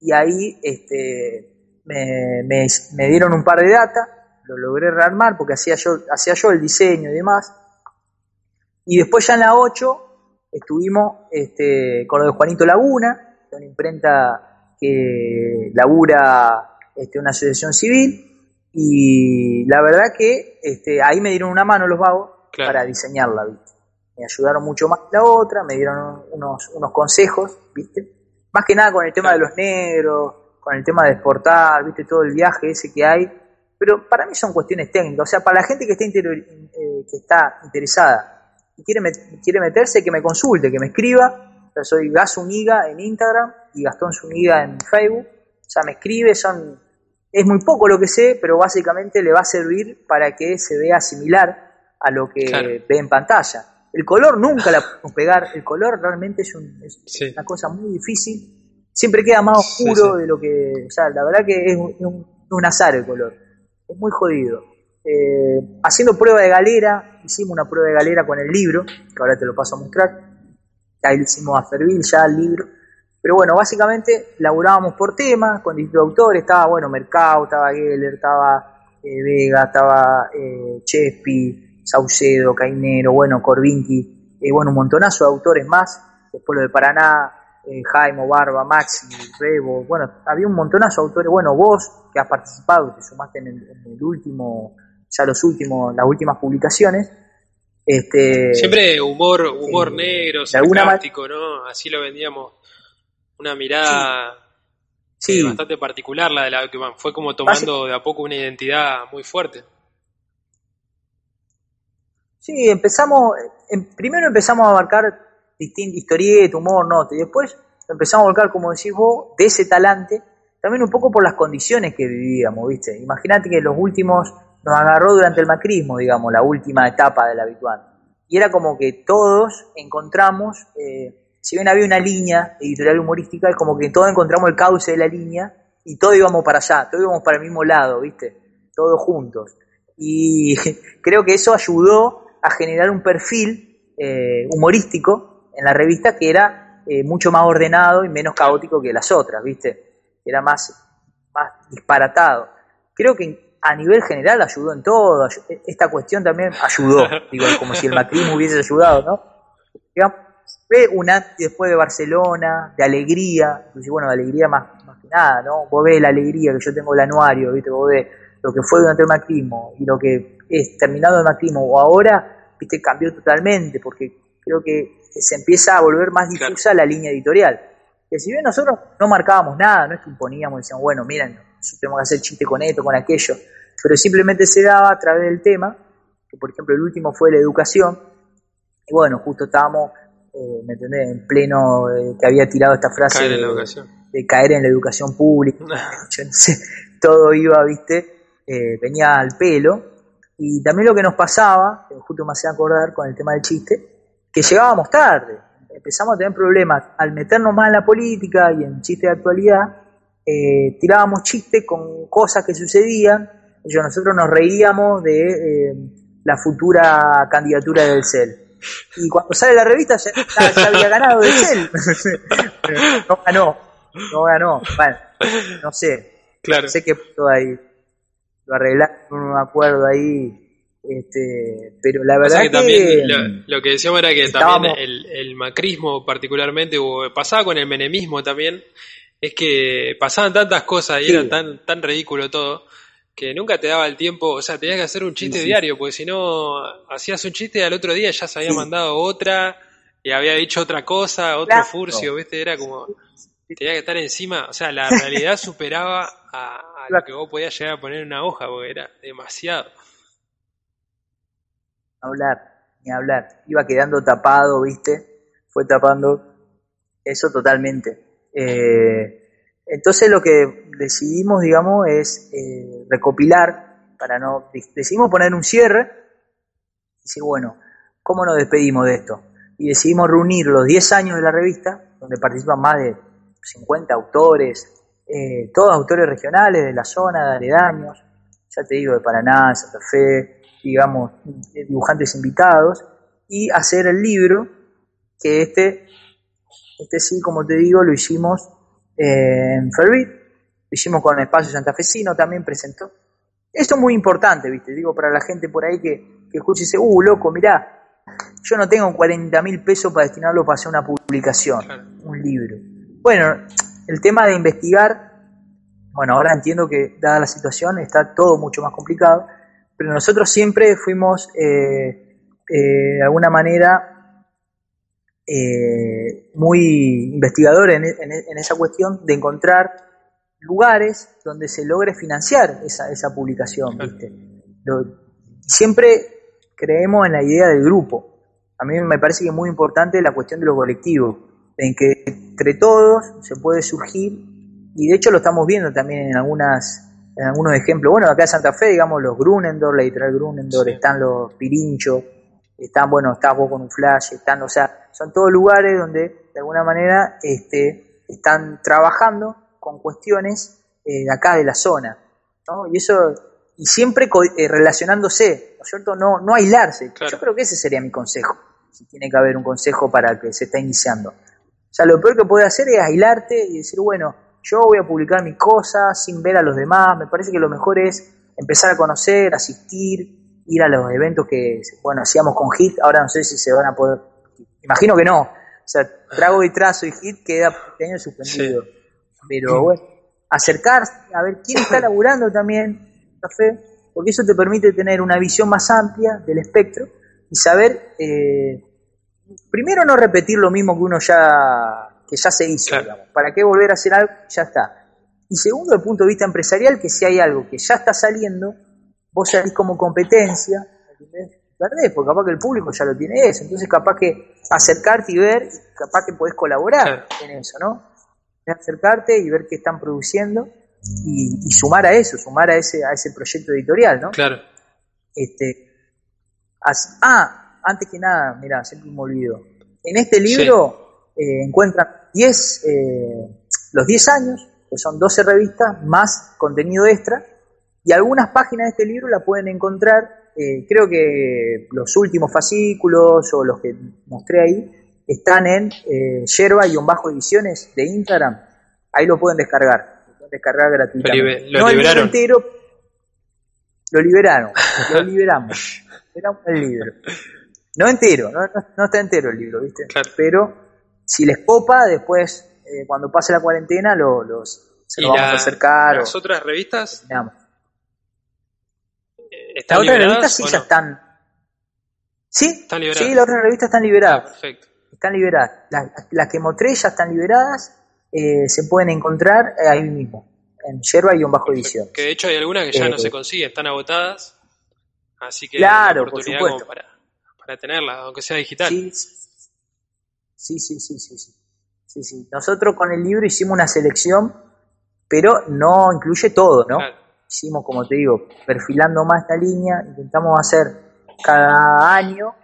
A: y ahí este, me, me, dieron un par de data, lo logré rearmar porque hacía yo, hacía yo el diseño y demás. Y después ya en la 8 estuvimos este, con lo de Juanito Laguna, una imprenta que labura este, una asociación civil, y la verdad que este, ahí me dieron una mano los vagos para diseñarla, ¿viste? Me ayudaron mucho más que la otra, me dieron unos, unos consejos, ¿viste? Más que nada con el tema de los negros, con el tema de exportar, ¿viste? Todo el viaje ese que hay. Pero para mí son cuestiones técnicas. O sea, para la gente que está, eh, que está interesada y quiere, quiere meterse, que me consulte, que me escriba. Soy Gas Uniga en Instagram y Gastón Zuniga en Facebook. O sea, me escribe, son es muy poco lo que sé, pero básicamente le va a servir para que se vea similar a lo que ve en pantalla. El color nunca la podemos pegar, el color realmente es, una cosa muy difícil, siempre queda más oscuro de lo que, o sea, la verdad que es un, azar el color, es muy jodido. Eh, haciendo prueba de galera, hicimos una prueba de galera con el libro, que ahora te lo paso a mostrar, ahí hicimos a Fervil ya el libro, pero bueno, básicamente laburábamos por temas, con distintos autores, estaba, bueno, Mercado, estaba Geller, estaba eh, Vega, estaba eh, Chespi, Saucedo, Cainero, bueno, Corvinti, eh, bueno, un montonazo de autores más, después lo de Paraná, eh, Jaime, Barba, Maxi, Rebo, bueno, había un montonazo de autores, bueno, vos que has participado, te sumaste en el, último, ya los últimos, las últimas publicaciones, este,
B: Siempre humor, humor eh, negro, sarcástico, ¿no? Así lo vendíamos. Una mirada sí. bastante particular la de la que fue como tomando de a poco una identidad muy fuerte.
A: Sí, empezamos, primero empezamos a abarcar distintas historietas, humor, nota, y después empezamos a abarcar, como decís vos, de ese talante, también un poco por las condiciones que vivíamos, ¿viste? Imagínate que los últimos nos agarró durante el macrismo, digamos, la última etapa del habitual. Y era como que todos encontramos, eh, si bien había una línea editorial humorística, es como que todos encontramos el cauce de la línea y todos íbamos para allá, todos íbamos para el mismo lado, ¿viste? Todos juntos. Y creo que eso ayudó a generar un perfil eh, humorístico en la revista que era eh, mucho más ordenado y menos caótico que las otras, ¿viste? Era más, más disparatado. Creo que a nivel general ayudó en todo. Esta cuestión también ayudó, digo, como si el macrismo hubiese ayudado, ¿no? Digamos, ve un antes y después de Barcelona, de alegría, bueno, de alegría más, más que nada, ¿no? Vos ves la alegría que yo tengo el anuario, ¿viste? Vos ves lo que fue durante el macrismo y lo que es terminado el macrismo o ahora, viste, cambió totalmente, porque creo que se empieza a volver más difusa la línea editorial. Que si bien nosotros no marcábamos nada, no es que imponíamos, decíamos, bueno, miren, tenemos que hacer chiste con esto, con aquello, pero simplemente se daba a través del tema, que por ejemplo el último fue la educación, y bueno, justo estábamos, eh, ¿me entendés?, en pleno, eh, que había tirado esta frase
B: de,
A: de, caer en la educación pública, yo no sé, todo iba, viste, eh, venía al pelo, y también lo que nos pasaba, justo me hacía acordar con el tema del chiste, que llegábamos tarde, empezamos a tener problemas. Al meternos más en la política y en chiste de actualidad, eh, tirábamos chistes con cosas que sucedían, y nosotros nos reíamos de eh, la futura candidatura del CEL. Y cuando sale la revista ya, había ganado del CEL. no ganó, no ganó. Bueno, no sé.
B: Claro.
A: sé que ahí lo arreglaron un acuerdo ahí. Este, pero la verdad
B: que, también lo, que decíamos era que también el, macrismo particularmente pasaba con el menemismo también es que pasaban tantas cosas y era tan tan ridículo todo que nunca te daba el tiempo, o sea, tenías que hacer un chiste diario, porque si no hacías un chiste y al otro día ya se había mandado otra y había dicho otra cosa, otro furcio, ¿viste? Era como tenía que estar encima, o sea, la realidad superaba a, lo que vos podías llegar a poner en una hoja, porque era demasiado.
A: Hablar, ni hablar. Iba quedando tapado, ¿viste? Fue tapando eso totalmente. Eh, entonces lo que decidimos, digamos, es eh, recopilar, para no, decidimos poner un cierre, y decir, bueno, ¿cómo nos despedimos de esto? y decidimos reunir los 10 años de la revista, donde participan más de 50 autores, eh, todos autores regionales de la zona, de aledaños, ya te digo, de Paraná, Santa Fe, digamos, dibujantes invitados, y hacer el libro, que este, este sí, como te digo, lo hicimos en Ferrit, lo hicimos con el Espacio Santafesino, también presentó. Esto es muy importante, ¿viste? Digo, para la gente por ahí que, que escuche y dice, uh, loco, mirá, yo no tengo 40 mil pesos para destinarlo para hacer una publicación, un libro. Bueno, el tema de investigar, bueno, ahora entiendo que dada la situación está todo mucho más complicado, pero nosotros siempre fuimos eh, eh, de alguna manera eh, muy investigadores en, esa cuestión de encontrar lugares donde se logre financiar esa, esa publicación. ¿viste? siempre creemos en la idea del grupo. A mí me parece que es muy importante la cuestión de lo colectivo en que entre todos se puede surgir, y de hecho lo estamos viendo también en algunas en algunos ejemplos. Bueno, acá en Santa Fe, digamos, los Grunendor, la editorial Grunendor, están los Pirincho, están, bueno, estás vos con un flash, están, o sea, son todos lugares donde de alguna manera este, están trabajando con cuestiones eh, de acá de la zona, ¿no? Y eso, y siempre eh, relacionándose, ¿no es cierto? No, no aislarse. Yo creo que ese sería mi consejo, si tiene que haber un consejo para que se está iniciando. O sea, lo peor que puede hacer es aislarte y decir, bueno, yo voy a publicar mis cosas sin ver a los demás. Me parece que lo mejor es empezar a conocer, asistir, ir a los eventos que, bueno, hacíamos con HIT. Ahora no sé si se van a poder. Imagino que no. O sea, Trago y Trazo y HIT queda este año suspendido. Pero bueno, acercarse a ver quién está laburando también, café, porque eso te permite tener una visión más amplia del espectro y saber. Eh, primero no repetir lo mismo que uno ya que ya se hizo, ¿Para qué volver a hacer algo? Ya está. Y segundo, desde el punto de vista empresarial, que si hay algo que ya está saliendo, vos salís como competencia, perdés, porque capaz que el público ya lo tiene eso. Entonces, capaz que acercarte y ver, capaz que podés colaborar en eso, ¿no? Acercarte y ver qué están produciendo y, sumar a eso, sumar a ese, a ese proyecto editorial, ¿no?
B: Claro.
A: Este, ah, antes que nada, mira, siempre me olvido. En este libro eh, encuentran 10, eh, los 10 años, que son 12 revistas, más contenido extra, y algunas páginas de este libro la pueden encontrar, eh, creo que los últimos fascículos o los que mostré ahí, están en eh, yerba-bajo ediciones de Instagram, ahí lo pueden descargar, lo pueden descargar gratuitamente.
B: Lo, liberaron.
A: entero, lo liberaron, lo liberamos. Era un libro. No entero, no, está entero el libro, ¿viste? Pero si les copa, después, eh, cuando pase la cuarentena, lo, los, se lo vamos a acercar.
B: ¿Las otras revistas?
A: ¿Están las otras revistas sí ya están. ¿Sí? ¿Están liberadas? Sí, las otras revistas están liberadas. Ah, perfecto. Están liberadas. Las, que mostré ya están liberadas. Eh, se pueden encontrar ahí mismo, en yerba y un bajo edición.
B: Que de hecho hay algunas que ya no se consiguen, están agotadas. Así que
A: claro, por supuesto.
B: para para tenerla, aunque sea digital.
A: Sí, sí, sí, sí, sí, sí. Nosotros con el libro hicimos una selección, pero no incluye todo, ¿no? Hicimos, como te digo, perfilando más esta línea, intentamos hacer cada año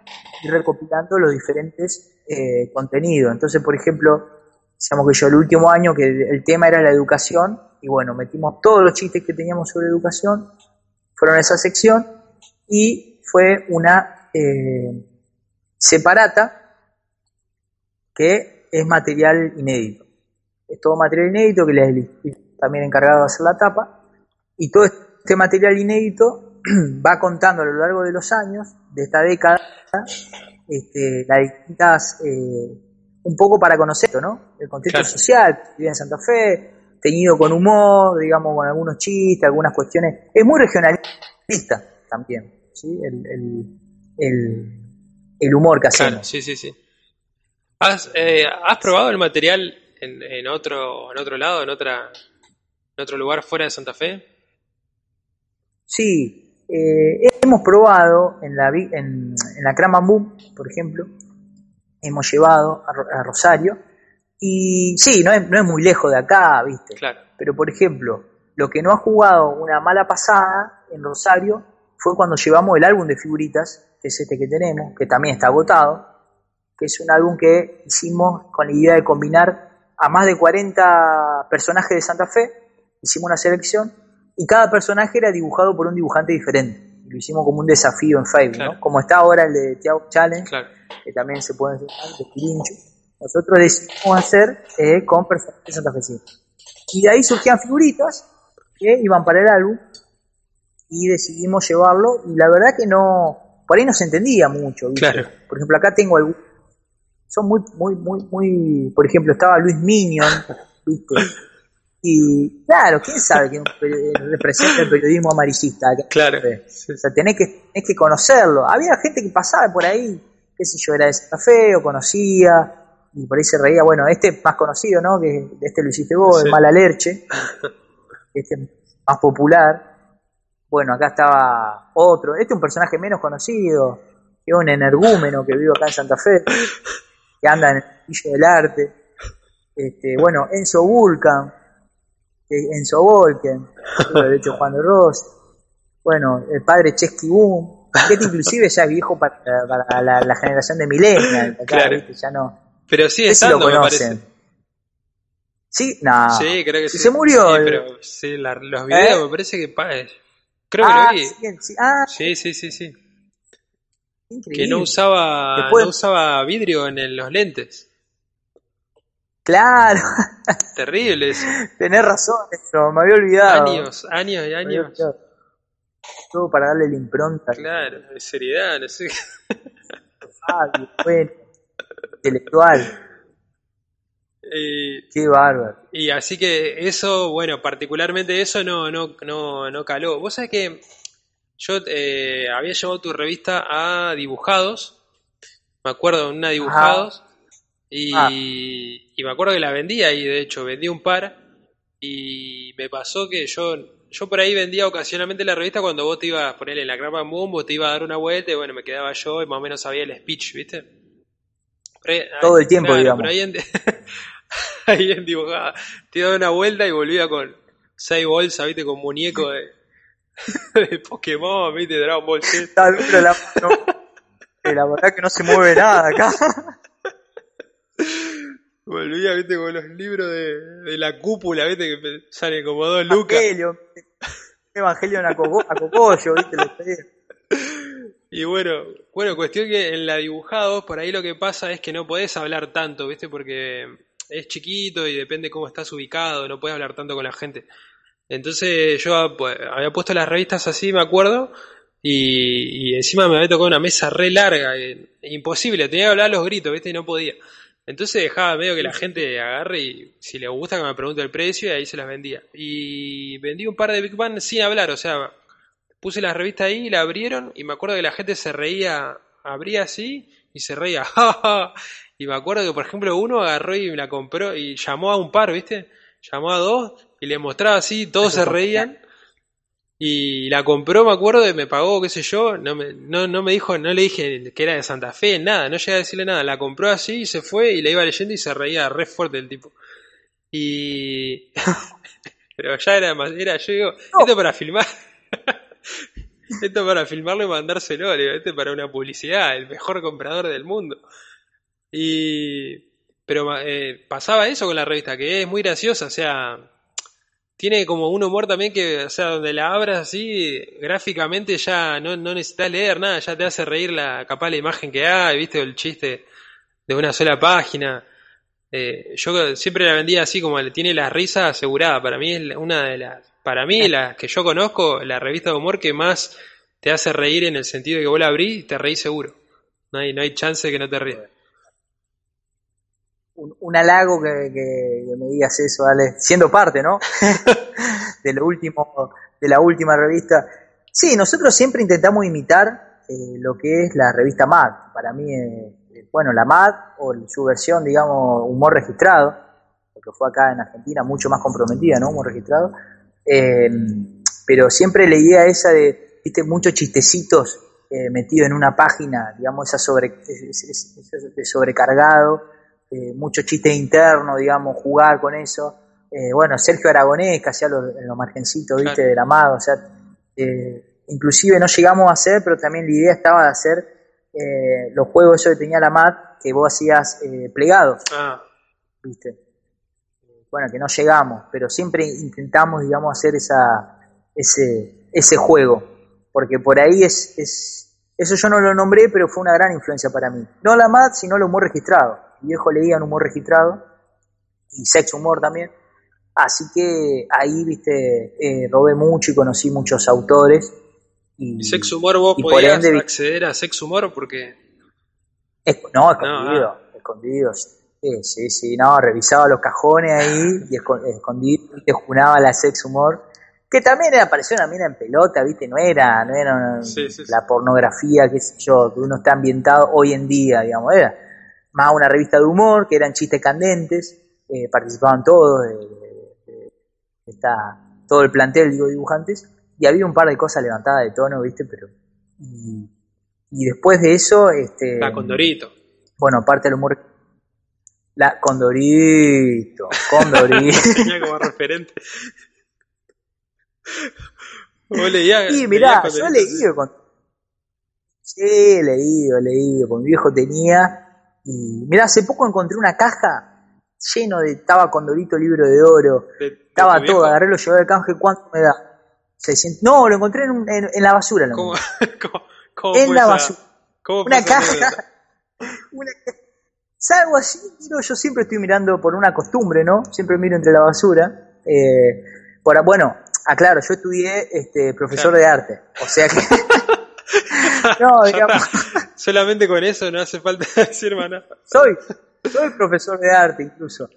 A: y recopilando los diferentes eh, contenidos. Entonces, por ejemplo, decíamos que yo el último año que el tema era la educación, y bueno, metimos todos los chistes que teníamos sobre educación, fueron a esa sección, y fue una eh, separata que es material inédito. Es todo material inédito que le también encargado de hacer la tapa y todo este material inédito va contando a lo largo de los años, de esta década, este, las distintas, eh, un poco para conocer ¿no? El contexto social que vive en Santa Fe, teñido con humor, digamos, con algunos chistes, algunas cuestiones. Es muy regionalista también, ¿sí? el, el, humor que hacemos.
B: sí, sí, sí. ¿Has, eh, ¿Has probado el material en, en, otro, en otro lado, en, otra, en otro lugar fuera de Santa Fe?
A: Sí, eh, hemos probado en la, en, en la Boom, por ejemplo, hemos llevado a, Rosario, y sí, no es, no es muy lejos de acá, ¿viste?
B: Claro.
A: Pero, por ejemplo, lo que no ha jugado una mala pasada en Rosario fue cuando llevamos el álbum de figuritas que es este que tenemos, que también está agotado, que es un álbum que hicimos con la idea de combinar a más de 40 personajes de Santa Fe, hicimos una selección y cada personaje era dibujado por un dibujante diferente. Lo hicimos como un desafío en Facebook, ¿no? Como está ahora el de Tiago Challenge, que también se puede hacer. Nosotros decidimos hacer eh, con personajes santafesinos. Y de ahí surgían figuritas que iban para el álbum y decidimos llevarlo y la verdad que no, por ahí no se entendía mucho. Por ejemplo, acá tengo algún, son muy, muy, muy, muy, por ejemplo, estaba Luis Minion, ¿viste? Y claro, quién sabe quién representa el periodismo amarillista.
B: Claro.
A: O sea, tenés que, tenés que conocerlo. Había gente que pasaba por ahí, qué sé yo, era de Santa Fe o conocía, y por ahí se reía. Bueno, este más conocido, ¿no? Que este lo hiciste vos, el Malalerche, este más popular. Bueno, acá estaba otro. Este es un personaje menos conocido, que es un energúmeno que vive acá en Santa Fe, que anda en el del arte. Este, bueno, Enzo Vulcan, Enzo Volken, de hecho Juan de Ross, bueno, el padre Chesky Boom, que inclusive ya es viejo para, la, generación de millennials, claro. ya no.
B: Pero sigue estando, lo conocen.
A: Sí, no.
B: Sí, creo que
A: sí. Se murió.
B: Sí, pero sí, los videos ¿Eh? me parece que creo que lo ah, vi. Sí, ah, sí, sí, sí, sí. Que no usaba, no usaba vidrio en los lentes.
A: Claro.
B: Terrible eso.
A: Tenés razón, eso, me había olvidado.
B: Años, años y años.
A: Todo para darle la impronta.
B: Claro, de seriedad, no sé.
A: Bueno, intelectual. Qué bárbaro.
B: Y así que eso, bueno, particularmente eso no, no, no, no caló. Vos sabés que yo eh, había llevado tu revista a dibujados, me acuerdo, una dibujados, Ah. Y, me acuerdo que la vendía y de hecho vendí un par y me pasó que yo yo por ahí vendía ocasionalmente la revista cuando vos te ibas a poner en la grapa boom, vos te ibas a dar una vuelta y bueno, me quedaba yo y más o menos sabía el speech, ¿viste?
A: Todo el tiempo, digamos.
B: Pero ahí en, ahí en dibujada, te daba una vuelta y volvía con seis bolsas, ¿viste? Con muñeco de, de Pokémon, ¿viste? Dragon Ball
A: Z. la, la verdad que no se mueve nada acá.
B: Volvía, viste, con los libros de, la cúpula, viste, que salen como dos lucas.
A: Evangelio, Evangelio a, Cocoyo, viste,
B: Y bueno, bueno, cuestión que en la dibujados, por ahí lo que pasa es que no podés hablar tanto, viste, porque es chiquito y depende cómo estás ubicado, no puedes hablar tanto con la gente. Entonces yo pues, había puesto las revistas así, me acuerdo, y, encima me había tocado una mesa re larga, imposible, tenía que hablar los gritos, viste, y no podía. Entonces dejaba medio que la gente agarre y si le gusta que me pregunte el precio y ahí se las vendía. Y vendí un par de Big Bang sin hablar, o sea, puse la revista ahí, la abrieron y me acuerdo que la gente se reía, abría así y se reía. y me acuerdo que por ejemplo uno agarró y me la compró y llamó a un par, ¿viste? Llamó a dos y le mostraba así, todos se reían. Y la compró, me acuerdo, y me pagó, qué sé yo, no me, no, no me dijo, no le dije que era de Santa Fe, nada, no llegué a decirle nada, la compró así y se fue y la iba leyendo y se reía re fuerte el tipo. Y... Pero ya era más, era, yo digo, esto para filmar, esto para filmarlo y mandárselo, digo, este para una publicidad, el mejor comprador del mundo. Y... Pero eh, pasaba eso con la revista, que es muy graciosa, o sea, tiene como un humor también que, o sea, donde la abras así, gráficamente ya no, no necesitas leer nada, ya te hace reír la capaz la imagen que hay, viste, el chiste de una sola página. Eh, yo siempre la vendía así como tiene la risa asegurada. Para mí es una de las, para mí las que yo conozco, la revista de humor que más te hace reír en el sentido de que vos la abrís y te reís seguro. No hay, no hay chance de que no te rías
A: un, halago que, me digas eso, Ale, siendo parte, ¿no? de lo último, de la última revista. Sí, nosotros siempre intentamos imitar eh, lo que es la revista MAD. Para mí, eh, bueno, la MAD o su versión, digamos, humor registrado, porque fue acá en Argentina mucho más comprometida, ¿no? Humor registrado. Eh, pero siempre la idea esa de, viste, muchos chistecitos metidos en una página, digamos, esa sobre, ese sobrecargado eh, mucho chiste interno, digamos, jugar con eso. Eh, bueno, Sergio Aragonés, que hacía los, los margencitos, viste, del amado, o sea, eh, inclusive no llegamos a hacer, pero también la idea estaba de hacer eh, los juegos eso que tenía la MAT, que vos hacías eh, plegados,
B: Ah,
A: ¿viste? Bueno, que no llegamos, pero siempre intentamos, digamos, hacer esa, ese, ese juego, porque por ahí es, es, eso yo no lo nombré, pero fue una gran influencia para mí. No la MAT, sino el humor registrado. Mi viejo leía un humor registrado y sex humor también. Así que ahí, viste, eh, robé mucho y conocí muchos autores. Y,
B: ¿Y Sex Humor vos
A: y por
B: podías
A: ende,
B: acceder a Sex Humor? Porque.
A: Es- no, escondido,
B: ah.
A: escondido. Sí, sí, sí, no, revisaba los cajones ahí y esco- escondido, te junaba la sex humor, que también era, parecía una mina en pelota, viste, no era, no era una-
B: Sí, sí, sí.
A: la pornografía, qué sé yo, que uno está ambientado hoy en día, digamos, era más una revista de humor, que eran chistes candentes, eh, participaban todos, está todo el plantel, digo, dibujantes, y había un par de cosas levantadas de tono, viste, pero... Y, y después de eso, este...
B: La Condorito.
A: Bueno, aparte del humor. La Condorito, Condorito.
B: Tenía como referente. Vos leías.
A: y
B: leías
A: mirá, yo he leído con. Sí, he leído, he leído. Con mi viejo tenía. Y mirá, hace poco encontré una caja lleno de. Estaba Condorito, libro de oro.
B: de- de
A: Estaba todo, agarré, lo llevé al canje. ¿Cuánto me da? 600. No, lo encontré en, un- en- en la basura. lo
B: ¿Cómo, cómo, cómo
A: En la basura.
B: cómo
A: Una caja. Una. Salgo así, miro, yo siempre estoy mirando por una costumbre, ¿no? Siempre miro entre la basura. Eh, por, bueno, aclaro, yo estudié este, profesor
B: Claro.
A: de arte, o sea que... no, digamos.
B: Solamente con eso no hace falta decir nada.
A: soy, soy profesor de arte incluso.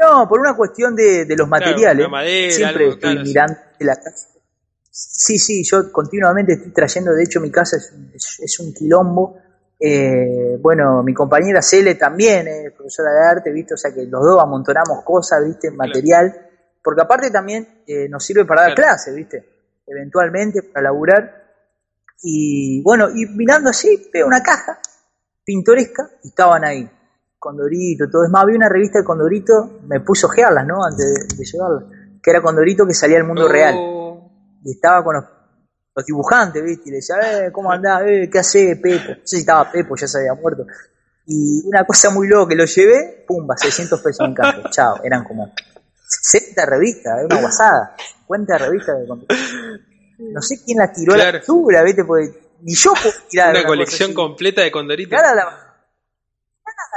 A: No, por una cuestión de, de los
B: Claro,
A: materiales.
B: la madera,
A: siempre
B: algo,
A: estoy
B: claro, sí.
A: mirando la casa. Sí, sí, yo continuamente estoy trayendo, de hecho mi casa es, un- es- es un quilombo. Eh, bueno, mi compañera Cele también es profesora de arte, ¿viste? O sea que los dos amontonamos cosas, ¿viste? Material. Porque aparte también eh, nos sirve para dar
B: Claro.
A: clases, ¿viste? Eventualmente para laburar. Y bueno, y mirando así, veo una caja pintoresca y estaban ahí. Condorito, todo. Es más, vi una revista de Condorito, me puse a ojearlas, ¿no? Antes de, de llevarla. Que era Condorito que salía al mundo
B: Oh,
A: real. Y estaba con los, los dibujantes, ¿viste? Y le decía, eh, ¿cómo andás? Eh, ¿Qué hace Pepo? No sé si estaba Pepo, ya se había muerto. Y una cosa muy loca, que lo llevé, pumba, 600 pesos en caja. Chao, eran como 60 revistas, una guasada. 50 revistas de Condorito. No sé quién las tiró a la basura, ¿viste? Porque ni yo puedo tirar
B: Una colección completa de Condorito.
A: Claro, la-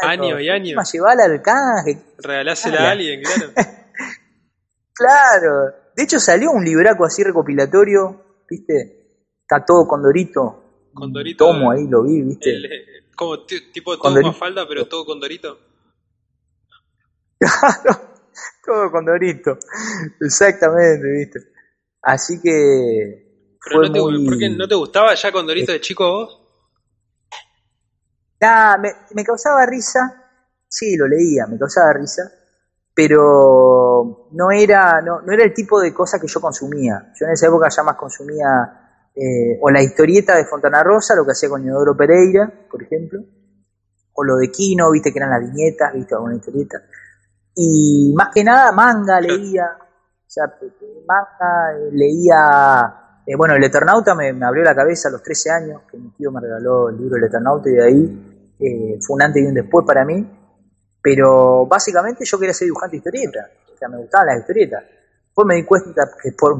A: Claro,
B: Año y año.
A: Llevala al canje,
B: Regalásela
A: Claro.
B: a alguien, claro.
A: claro. De hecho salió un libraco así recopilatorio, ¿viste? Está todo con Dorito.
B: Condorito.
A: Tomo ahí, lo vi, ¿viste?
B: El, eh, como ti- tipo todo
A: Condorito.
B: falda, pero todo Condorito.
A: Claro, todo con Dorito. Exactamente, ¿viste? Así que
B: Pero
A: fue
B: no te,
A: muy...
B: ¿por qué no te gustaba ya Condorito de chico vos?
A: Nah, me, me causaba risa, sí, lo leía, me causaba risa, pero no era, no, no era el tipo de cosa que yo consumía. Yo en esa época ya más consumía eh, o la historieta de Fontana Rosa, lo que hacía con Inodoro Pereira, por ejemplo, o lo de Kino, viste que eran las viñetas, viste alguna historieta. Y más que nada manga leía, o sea, manga, leía, eh, bueno, el Eternauta me, me abrió la cabeza a los 13 años, que mi tío me regaló el libro El Eternauta y de ahí eh, fue un antes y un después para mí, pero básicamente yo quería ser dibujante de historieta, o sea, me gustaban las historietas. Después me di cuenta que por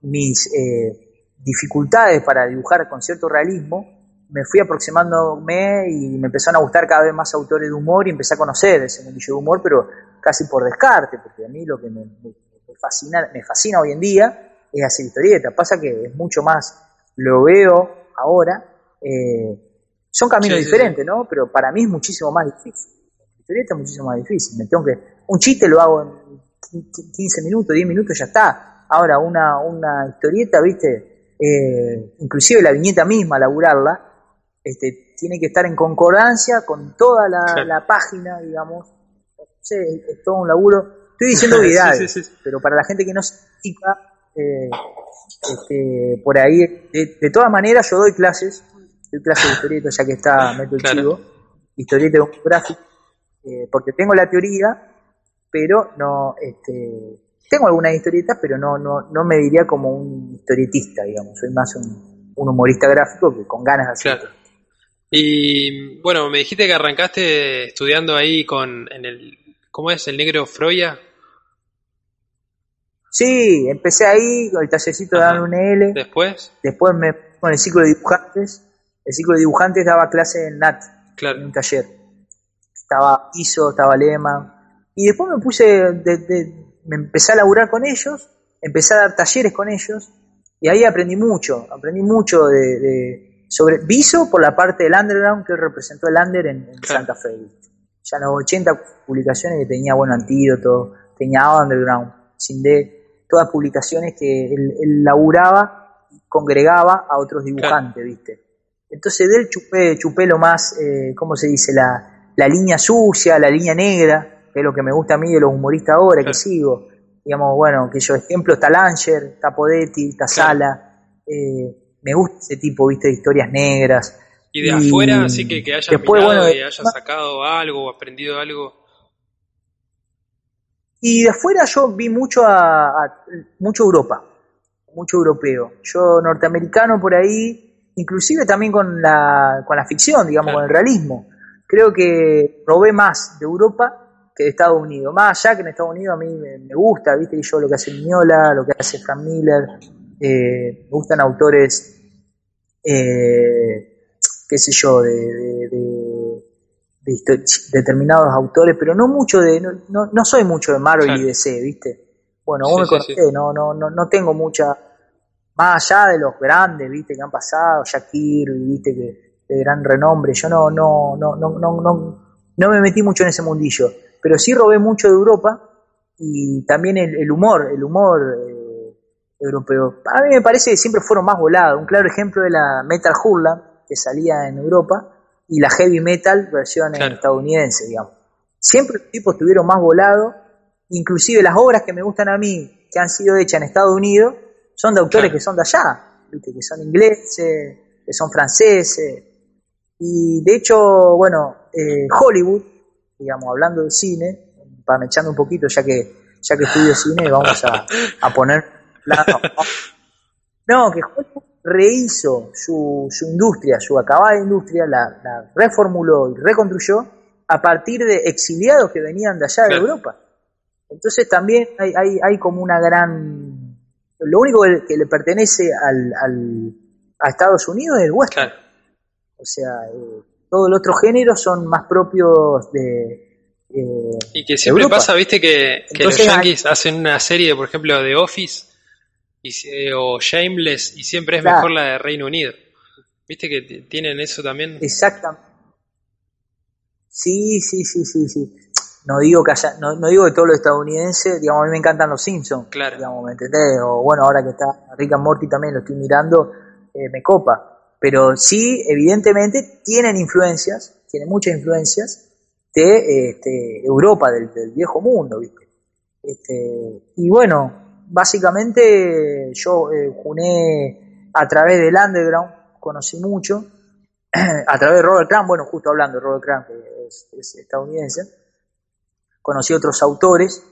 A: mis eh, dificultades para dibujar con cierto realismo, me fui aproximándome y me empezaron a gustar cada vez más autores de humor y empecé a conocer ese mundillo de humor, pero casi por descarte, porque a mí lo que me, me- fascina, me fascina hoy en día es hacer historietas. Pasa que es mucho más, lo veo ahora, eh, son caminos
B: Sí, sí,
A: diferentes, ¿no? Pero para mí es muchísimo más difícil. La historieta es muchísimo más difícil. Me tengo que, un chiste lo hago en 15 minutos, 10 minutos, ya está. Ahora, una, una historieta, ¿viste? Eh, inclusive la viñeta misma, laburarla, este, tiene que estar en concordancia con toda la,
B: Claro.
A: la página, digamos. No sé, es todo un laburo. Estoy diciendo obviedades,
B: sí, sí.
A: pero para la gente que no se explica, eh, este, por ahí, de, de todas maneras yo doy clases, doy clases de historieta, ya que está, meto el
B: Claro.
A: chivo, historieta de un gráfico, eh, porque tengo la teoría, pero no, este, tengo algunas historietas, pero no, no, no me diría como un historietista, digamos, soy más un, un humorista gráfico que con ganas de hacer.
B: Claro. Y bueno, me dijiste que arrancaste estudiando ahí con en el ¿cómo es? el negro Froya.
A: Sí, empecé ahí con el tallercito de un L.
B: Después.
A: Después me con el ciclo de dibujantes. El ciclo de dibujantes daba clase en NAT,
B: claro.
A: en un taller. Estaba ISO, estaba Lema. Y después me puse, de, me empecé a laburar con ellos, empecé a dar talleres con ellos. Y ahí aprendí mucho, aprendí mucho de sobre Viso por la parte del underground que representó el under en, Santa Fe. Ya en los 80 publicaciones que tenía bueno antídoto, tenía underground, sin D, todas publicaciones que él, laburaba y congregaba a otros dibujantes, ¿viste? Entonces de él chupé, chupé lo más, eh, ¿cómo se dice? La, la línea sucia, la línea negra, que es lo que me gusta a mí de los humoristas ahora, que sigo. Digamos, bueno, que yo ejemplo está Langer, está Podetti, está Sala, eh, me gusta ese tipo, viste, de historias negras.
B: Y de afuera, así que, que hayas después, bueno, y hayas sacado algo o aprendido algo.
A: Y de afuera yo vi mucho a, mucho Europa, mucho europeo. Yo norteamericano por ahí, inclusive también con la, con la ficción, digamos, con el realismo. Creo que probé más de Europa que de Estados Unidos. Más allá que en Estados Unidos a mí me, gusta, viste, yo lo que hace Miñola, lo que hace Frank Miller, eh, me gustan autores, eh, qué sé yo, de, determinados autores, pero no mucho de, no, no soy mucho de Marvel y DC, ¿viste? Bueno, vos me conocés, no, no, no, no tengo mucha, más allá de los grandes, ¿viste? Que han pasado, Shakir, ¿viste? Que de gran renombre, yo no, no, no, no, no, no, no me metí mucho en ese mundillo, pero sí robé mucho de Europa y también el, humor, el humor eh, europeo. A mí me parece que siempre fueron más volados. Un claro ejemplo de la Metal Hurla, que salía en Europa, y la Heavy Metal versión estadounidense, digamos. Siempre los tipos estuvieron más volados, inclusive las obras que me gustan a mí, que han sido hechas en Estados Unidos, son de autores que son de allá, que son ingleses, que son franceses. Y de hecho, bueno, eh, Hollywood, digamos, hablando de cine, para echando un poquito, ya que ya que estudio cine, vamos a, a poner no, que Hollywood rehizo su, su, industria, su acabada industria, la, reformuló y reconstruyó a partir de exiliados que venían de allá de Europa. Entonces también hay, hay, hay, como una gran... Lo único que, le pertenece al, al, a Estados Unidos es el western. O sea, eh, todo el otro género son más propios de...
B: Eh, y que siempre pasa, viste, que, que los yankees hacen una serie, por ejemplo, de Office y, o Shameless y siempre es mejor la de Reino Unido. ¿Viste que tienen eso también?
A: Exactamente. Sí, sí, sí, sí, sí. No digo que haya, no, no digo que todos los estadounidenses, digamos, a mí me encantan los Simpsons,
B: claro.
A: digamos, ¿me entendés? O bueno, ahora que está Rick and Morty también lo estoy mirando, eh, me copa. Pero sí, evidentemente, tienen influencias, tienen muchas influencias de este, Europa, del, del, viejo mundo, ¿viste? Este, y bueno, básicamente yo eh, juné a través del underground, conocí mucho, a través de Robert Crumb, bueno, justo hablando de Robert Crumb, que es, estadounidense, conocí otros autores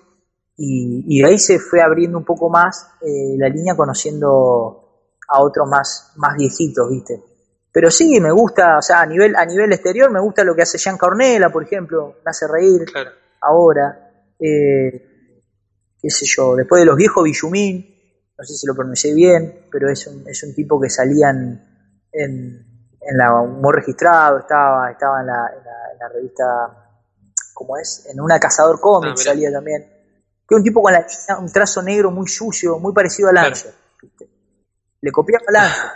A: y, de ahí se fue abriendo un poco más eh, la línea conociendo a otros más, más viejitos, ¿viste? Pero sí, me gusta, o sea, a nivel, a nivel exterior me gusta lo que hace Jean Cornella, por ejemplo, me hace reír ahora. Eh, qué sé yo, después de los viejos Billumín, no sé si lo pronuncié bien, pero es un, es un tipo que salían en, en la humor registrado, estaba, estaba en la, en la, revista, ¿cómo es? En una Cazador Comics ah, salía también. Que un tipo con la, un trazo negro muy sucio, muy parecido a Lancer. Le copiaba a Lancer.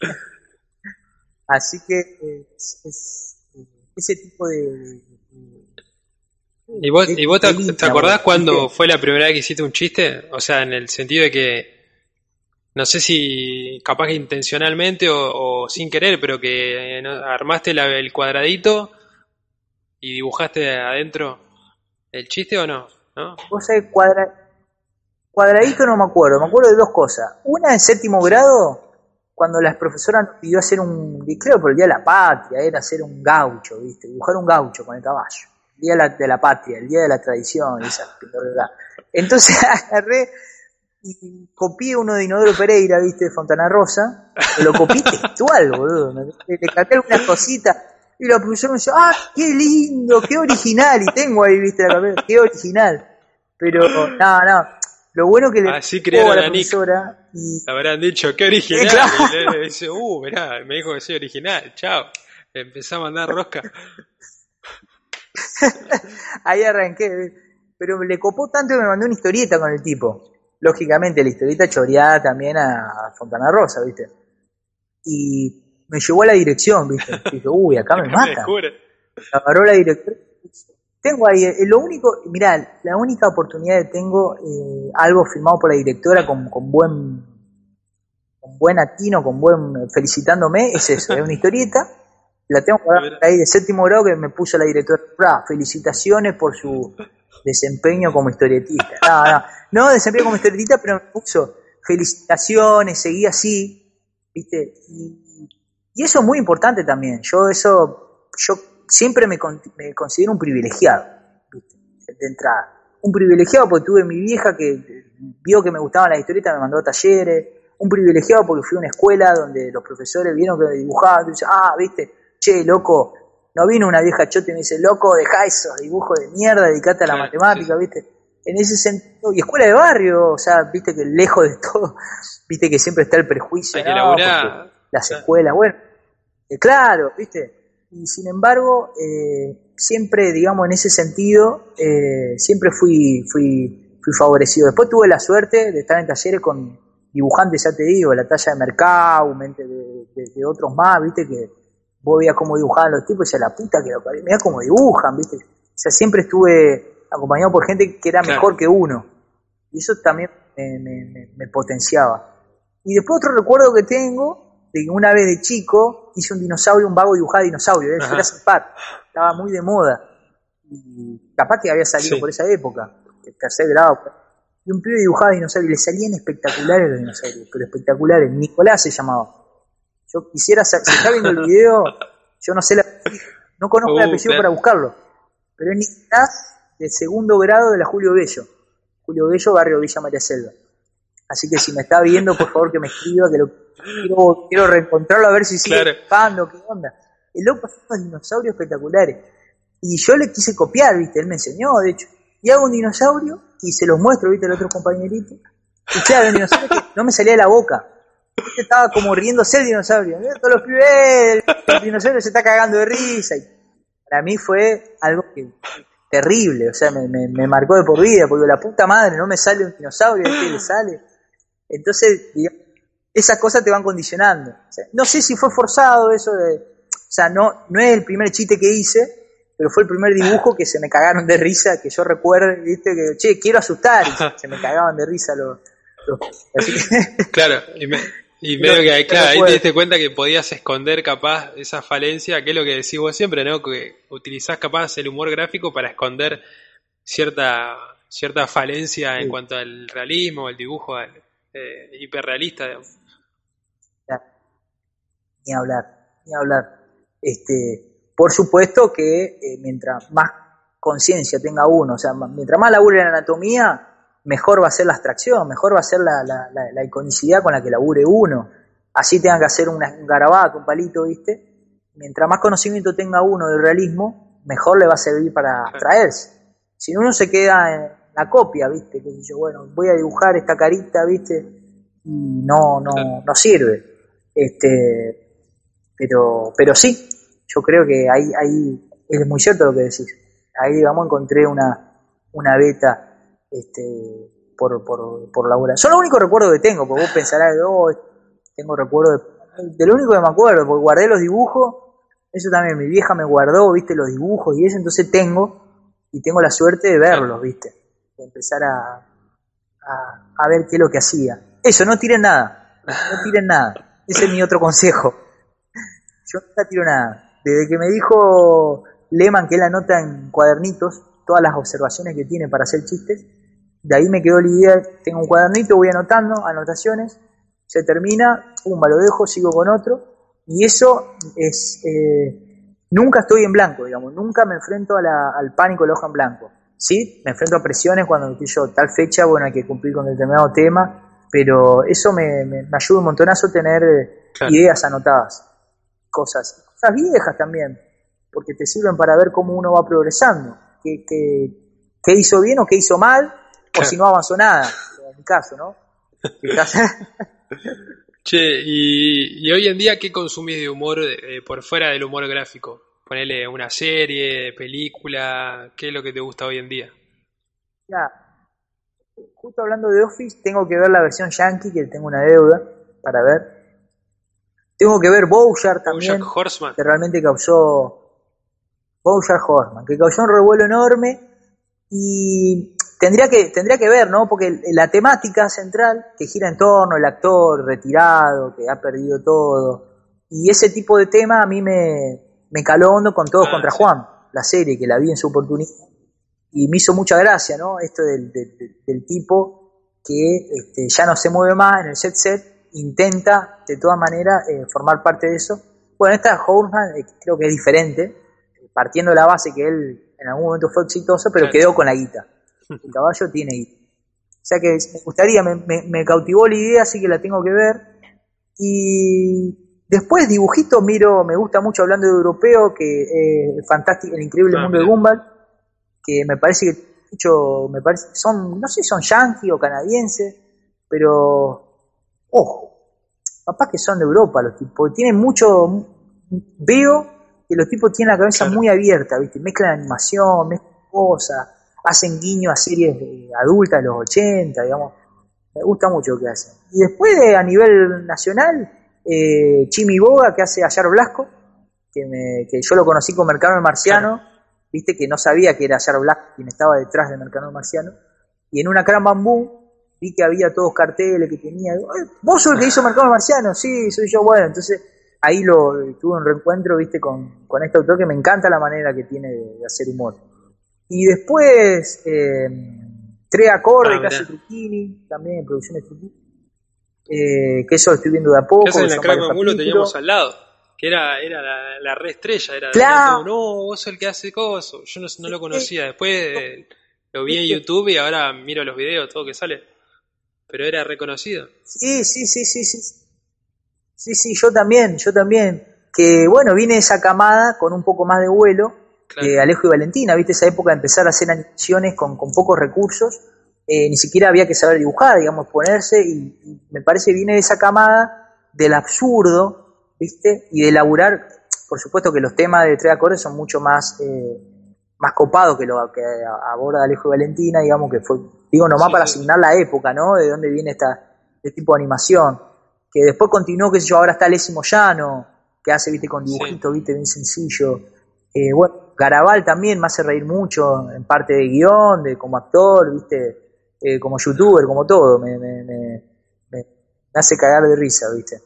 A: Así que es, ese tipo de,
B: ¿Y vos, ¿y vos te, acordás cuando fue la primera vez que hiciste un chiste? O sea, en el sentido de que, no sé si capaz que intencionalmente o, sin querer, pero que armaste el cuadradito y dibujaste adentro el chiste o no, ¿no?
A: Vos sabés, cuadradito no me acuerdo, me acuerdo de dos cosas. Una en séptimo grado, cuando la profesora nos pidió hacer un, creo por el Día de la Patria, era hacer un gaucho, ¿viste? Dibujar un gaucho con el caballo. Día de la, Patria, el Día de la Tradición, esa Entonces agarré, y copié uno de Inodoro Pereira, viste, de Fontana Rosa, lo copié textual, boludo, le cambié algunas cositas, y la profesora me dice, ah, qué lindo, qué original, y tengo ahí, viste, la cabeza, qué original, pero, no, no, lo bueno que le
B: Así crearon a la profesora y... Habrán dicho, qué original, y le, dice, uh, mirá, me dijo que soy original, chao, empezó a mandar rosca.
A: ahí arranqué, pero le copó tanto que me mandó una historieta con el tipo lógicamente la historieta choreada también a Fontana Rosa, ¿viste? Y me llevó a la dirección, ¿viste? Y dije, uy, acá me mata. Agarró la dirección. Tengo ahí, eh, lo único, mirá, la única oportunidad que tengo, eh, algo filmado por la directora con, con buen con buen atino, con buen felicitándome, es eso, es una historieta, la tengo ahí de séptimo grado que me puso la directora, felicitaciones por su desempeño como historietista. No, no, no desempeño como historietista, pero me puso felicitaciones, seguí así, ¿viste? Y, eso es muy importante también. Yo eso, yo siempre me, considero un privilegiado, ¿viste? De entrada. Un privilegiado porque tuve mi vieja que vio que me gustaban las historietas, me mandó a talleres. Un privilegiado porque fui a una escuela donde los profesores vieron que dibujaba, y ah, viste, che, loco, no vino una vieja chota y me dice, loco, deja esos dibujos de mierda, dedicate a la matemática, ¿viste? En ese sentido, y escuela de barrio, o sea, viste que lejos de todo, viste que siempre está el prejuicio, ¿no? las escuelas, bueno, eh, claro, viste, y sin embargo, eh, siempre, digamos, en ese sentido, eh, siempre fui, fui, fui favorecido. Después tuve la suerte de estar en talleres con dibujantes, ya te digo, la talla de Mercado, de, de otros más, viste, que, vos veías cómo dibujaban los tipos y decías, la puta que lo parió, mirá cómo dibujan, ¿viste? O sea, siempre estuve acompañado por gente que era mejor que uno. Y eso también me, potenciaba. Y después otro recuerdo que tengo, de que una vez de chico hice un dinosaurio, un vago dibujado dinosaurio, ¿eh? era par, estaba muy de moda. Y capaz que había salido por esa época, el tercer grado. Y un pibe dibujaba dinosaurios y le salían espectaculares los dinosaurios, pero espectaculares. Nicolás se llamaba. Yo quisiera, si está viendo el video, yo no sé la, no conozco el uh, apellido para buscarlo, pero es Nicolás de segundo grado de la Julio Bello. Julio Bello, barrio Villa María Selva. Así que si me está viendo, por favor que me escriba, que lo quiero, quiero reencontrarlo a ver si sigue claro. qué onda. El loco hace unos dinosaurios espectaculares. Y yo le quise copiar, viste, él me enseñó, de hecho. Y hago un dinosaurio y se los muestro, viste, al otro compañerito. Y claro, un dinosaurio que no me salía de la boca estaba como riéndose el dinosaurio. Todos los pibes, el dinosaurio se está cagando de risa. Y para mí fue algo que, terrible, o sea, me, me, marcó de por vida, porque la puta madre no me sale un dinosaurio, ¿qué le sale? Entonces, esas cosas te van condicionando. no sé si fue forzado eso de. O sea, no, no es el primer chiste que hice, pero fue el primer dibujo que se me cagaron de risa, que yo recuerdo, viste, que, che, quiero asustar, y se me cagaban de risa los.
B: Claro, y me, y medio que, claro, ahí te diste cuenta que podías esconder capaz esa falencia, que es lo que decís vos siempre, ¿no? Que utilizás capaz el humor gráfico para esconder cierta cierta falencia en cuanto al realismo, el dibujo eh, hiperrealista.
A: Ni hablar, ni hablar. Este, por supuesto que eh, mientras más conciencia tenga uno, o sea, mientras más labure en anatomía, mejor va a ser la abstracción, mejor va a ser la, la, iconicidad con la que labure uno. Así tenga que hacer un garabato, un palito, ¿viste? Mientras más conocimiento tenga uno del realismo, mejor le va a servir para traerse. Si uno se queda en la copia, ¿viste? Que yo, bueno, voy a dibujar esta carita, ¿viste? Y no, no, no sirve. Este, pero, pero sí, yo creo que ahí, ahí es muy cierto lo que decís. Ahí, digamos, encontré una, una beta este, por, por, por la Son lo único recuerdo que tengo, porque vos pensarás, oh, tengo recuerdo de, lo único que me acuerdo, porque guardé los dibujos, eso también mi vieja me guardó, viste, los dibujos y eso, entonces tengo, y tengo la suerte de verlos, viste, de empezar a, a, a ver qué es lo que hacía. Eso, no tiren nada, no tiren nada, ese es mi otro consejo. Yo nunca tiro nada. Desde que me dijo Lehman que él anota en cuadernitos todas las observaciones que tiene para hacer chistes, de ahí me quedó la idea, tengo un cuadernito, voy anotando, anotaciones, se termina, pum, lo dejo, sigo con otro, y eso es, eh, nunca estoy en blanco, digamos, nunca me enfrento al pánico de la hoja en blanco. sí, me enfrento a presiones cuando yo tal fecha, bueno, hay que cumplir con determinado tema, pero eso me, me, ayuda un montonazo tener eh, ideas anotadas, cosas, cosas viejas también, porque te sirven para ver cómo uno va progresando, qué, qué, hizo bien o qué hizo mal, o si no avanzó nada, en mi caso, ¿no?
B: che, y, hoy en día, ¿qué consumís de humor eh, por fuera del humor gráfico? Ponele una serie, película, ¿qué es lo que te gusta hoy en día?
A: Ya, justo hablando de Office, tengo que ver la versión Yankee, que tengo una deuda para ver. Tengo que ver Bowser también,
B: Horseman.
A: que realmente causó Bowser Horseman, que causó un revuelo enorme y tendría que tendría que ver, ¿no? Porque la temática central que gira en torno al actor retirado, que ha perdido todo, y ese tipo de tema a mí me, me caló hondo con Todos ah, contra Juan, la serie que la vi en su oportunidad. Y me hizo mucha gracia, ¿no? Esto del, del, tipo que este, ya no se mueve más en el set set, intenta de todas maneras eh, formar parte de eso. Bueno, esta Horseman eh, creo que es diferente, partiendo de la base que él en algún momento fue exitoso, pero quedó con la guita. El caballo tiene guita. O sea que me gustaría, me, me, me cautivó la idea, así que la tengo que ver. Y Después dibujitos miro, me gusta mucho hablando de europeo, que es fantástico, el increíble ah, mundo de Gumball, que me parece que mucho, me parece, son, no sé si son yankees o canadienses, pero ojo, papás que son de Europa los tipos, tienen mucho, veo que los tipos tienen la cabeza muy abierta, ¿viste? mezclan animación, mezclan cosas, hacen guiño a series adultas de los 80, digamos, me gusta mucho lo que hacen. Y después a nivel nacional, eh, Chimi Boga, que hace Ayar Blasco, que, que yo lo conocí con Mercado Marciano, viste que no sabía que era Ayar Blasco quien estaba detrás de Mercado Marciano, y en una gran bambú vi que había todos carteles que tenía, vos sos el que hizo Mercado Marciano, sí, soy yo, bueno, entonces ahí lo tuve un reencuentro, viste, con, con este autor que me encanta la manera que tiene de, hacer humor. Y después, eh, Tres Acordes, ah, hace Truquini, también en producciones Truquini eh, que eso lo estoy viendo de a poco.
B: en la Crama Mulo teníamos al lado, que era, era la, la re estrella, era claro. no, vos sos el que hace cosas, yo no, lo conocía, después eh, lo vi en YouTube y ahora miro los videos, todo que sale, pero era reconocido.
A: Sí, sí, sí, sí, sí, sí, sí, yo también, yo también, que bueno, viene esa camada con un poco más de vuelo, de Alejo y Valentina, viste esa época de empezar a hacer animaciones con, con pocos recursos, eh, ni siquiera había que saber dibujar, digamos, ponerse, y, me parece viene de esa camada del absurdo, ¿viste? Y de elaborar, por supuesto que los temas de tres acordes son mucho más, eh, más copados que lo que aborda Alejo y Valentina, digamos, que fue, digo, nomás para asignar la época, ¿no? De dónde viene esta, este tipo de animación. Que después continuó, qué sé yo, ahora está Lésimo Llano, que hace, viste, con dibujitos, viste, bien sencillo. Eh, bueno, Garabal también me hace reír mucho, en parte de guion, de como actor, viste eh, como youtuber, como todo, me, hace cagar de risa, ¿viste?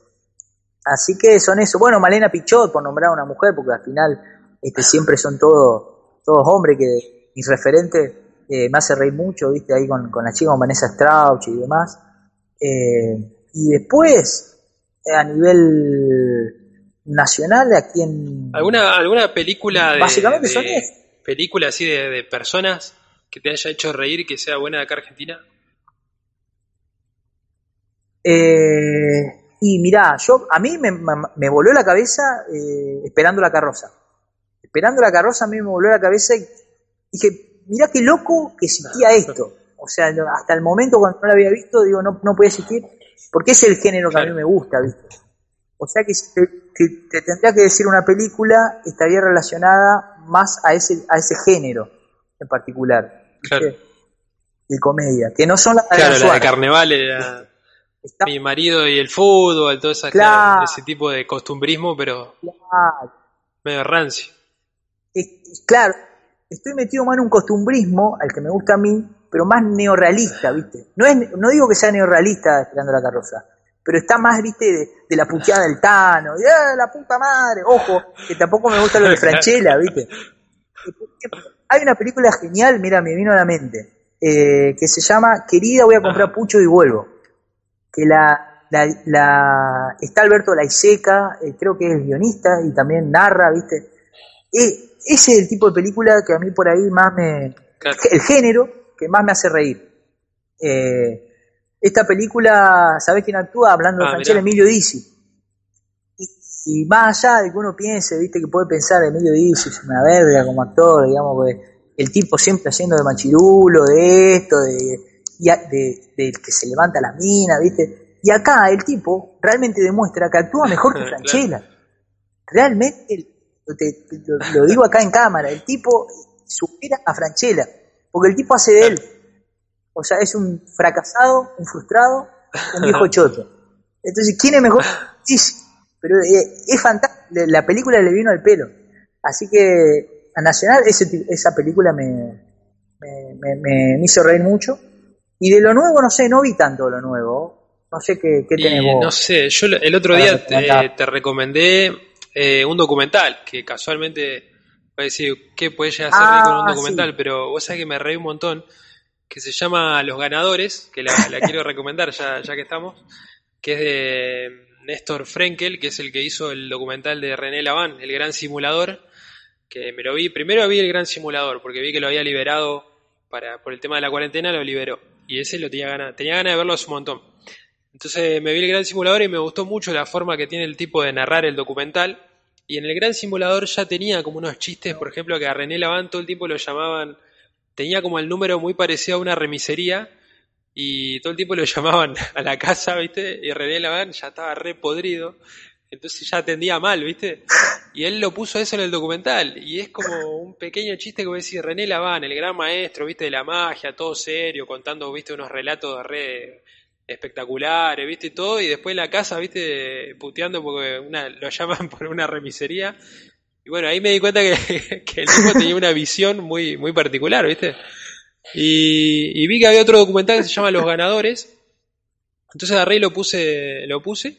A: Así que son eso. Bueno, Malena Pichot, por nombrar a una mujer, porque al final este, siempre son todos, todos hombres que mis referentes eh, me hace reír mucho, ¿viste? Ahí con, con la chica, con Vanessa Strauch y demás. Eh, y después, a nivel nacional, aquí en...
B: ¿Alguna, alguna película de...
A: Básicamente son
B: Película así de, de personas que te haya hecho reír y que sea buena de acá Argentina?
A: Eh, y mirá, yo, a mí me, me, volvió la cabeza eh, esperando la carroza. Esperando la carroza a mí me volvió la cabeza y dije, mirá qué loco que existía esto. O sea, hasta el momento cuando no lo había visto, digo, no, no podía existir, porque es el género que a mí me gusta, ¿viste? O sea que si te, tendría que decir una película, estaría relacionada más a ese, a ese género en particular claro. de comedia, que no son las
B: claro, la de carnaval era mi marido y el fútbol, todo esa, ese tipo de costumbrismo, pero medio rancio.
A: claro, estoy metido más en un costumbrismo, al que me gusta a mí, pero más neorrealista, ¿viste? No, es, no digo que sea neorrealista esperando la carroza, pero está más, ¿viste? De, la puteada del Tano, de ¡Ah, la puta madre! Ojo, que tampoco me gusta lo de Franchella, ¿viste? Hay una película genial, mira, me vino a la mente, eh, que se llama Querida, voy a comprar pucho y vuelvo. Que la, la, está Alberto Laiseca, eh, creo que es guionista y también narra, ¿viste? Eh, ese es el tipo de película que a mí por ahí más me, el género que más me hace reír. Eh, esta película, ¿sabés quién actúa? Hablando de
B: Ah,
A: Franchella. Emilio Dizzi. Y, y más allá de que uno piense, viste, que puede pensar Emilio Dizzi es una verga como actor, digamos, porque el tipo siempre haciendo de machirulo, de esto, de, y a- de, del que se levanta la mina, viste. Y acá el tipo realmente demuestra que actúa mejor que
B: Claro.
A: Franchella. Realmente, te- te- lo, lo digo acá en cámara, el tipo supera a Franchella, porque el tipo hace de él. O sea, es un fracasado, un frustrado, un viejo choto. Entonces, ¿quién es mejor? Sí, pero eh, es fantástico. La película le vino al pelo. Así que a Nacional ese esa película me, me, me- me- hizo reír mucho. Y de lo nuevo, no sé, no vi tanto lo nuevo. No sé qué, qué tenés vos.
B: no sé, yo el otro día te, recomendé eh, un documental que casualmente voy a decir qué puede llegar a ser
A: Ah,
B: con un documental,
A: sí.
B: pero vos sabés que me reí un montón, que se llama Los Ganadores, que la, la quiero recomendar ya, ya que estamos, que es de Néstor Frenkel, que es el que hizo el documental de René Laván, El Gran Simulador, que me lo vi, primero vi El Gran Simulador, porque vi que lo había liberado para, por el tema de la cuarentena, lo liberó, y ese lo tenía ganas, tenía ganas de verlo hace un montón. Entonces me vi el Gran Simulador y me gustó mucho la forma que tiene el tipo de narrar el documental. Y en el Gran Simulador ya tenía como unos chistes, por ejemplo, que a René Laván todo el tiempo lo llamaban, tenía como el número muy parecido a una remisería y todo el tiempo lo llamaban a la casa, ¿viste? Y René Laván ya estaba re podrido, entonces ya atendía mal, ¿viste? Y él lo puso eso en el documental y es como un pequeño chiste que voy decir, René Laván, el gran maestro, ¿viste? De la magia, todo serio, contando, ¿viste? Unos relatos re espectaculares, ¿viste? Todo, y después en la casa, ¿viste? Puteando porque una, lo llaman por una remisería. Y bueno, ahí me di cuenta que, que el tipo tenía una visión muy, muy particular, ¿viste? Y, y vi que había otro documental que se llama Los Ganadores. Entonces agarré y lo puse, lo puse.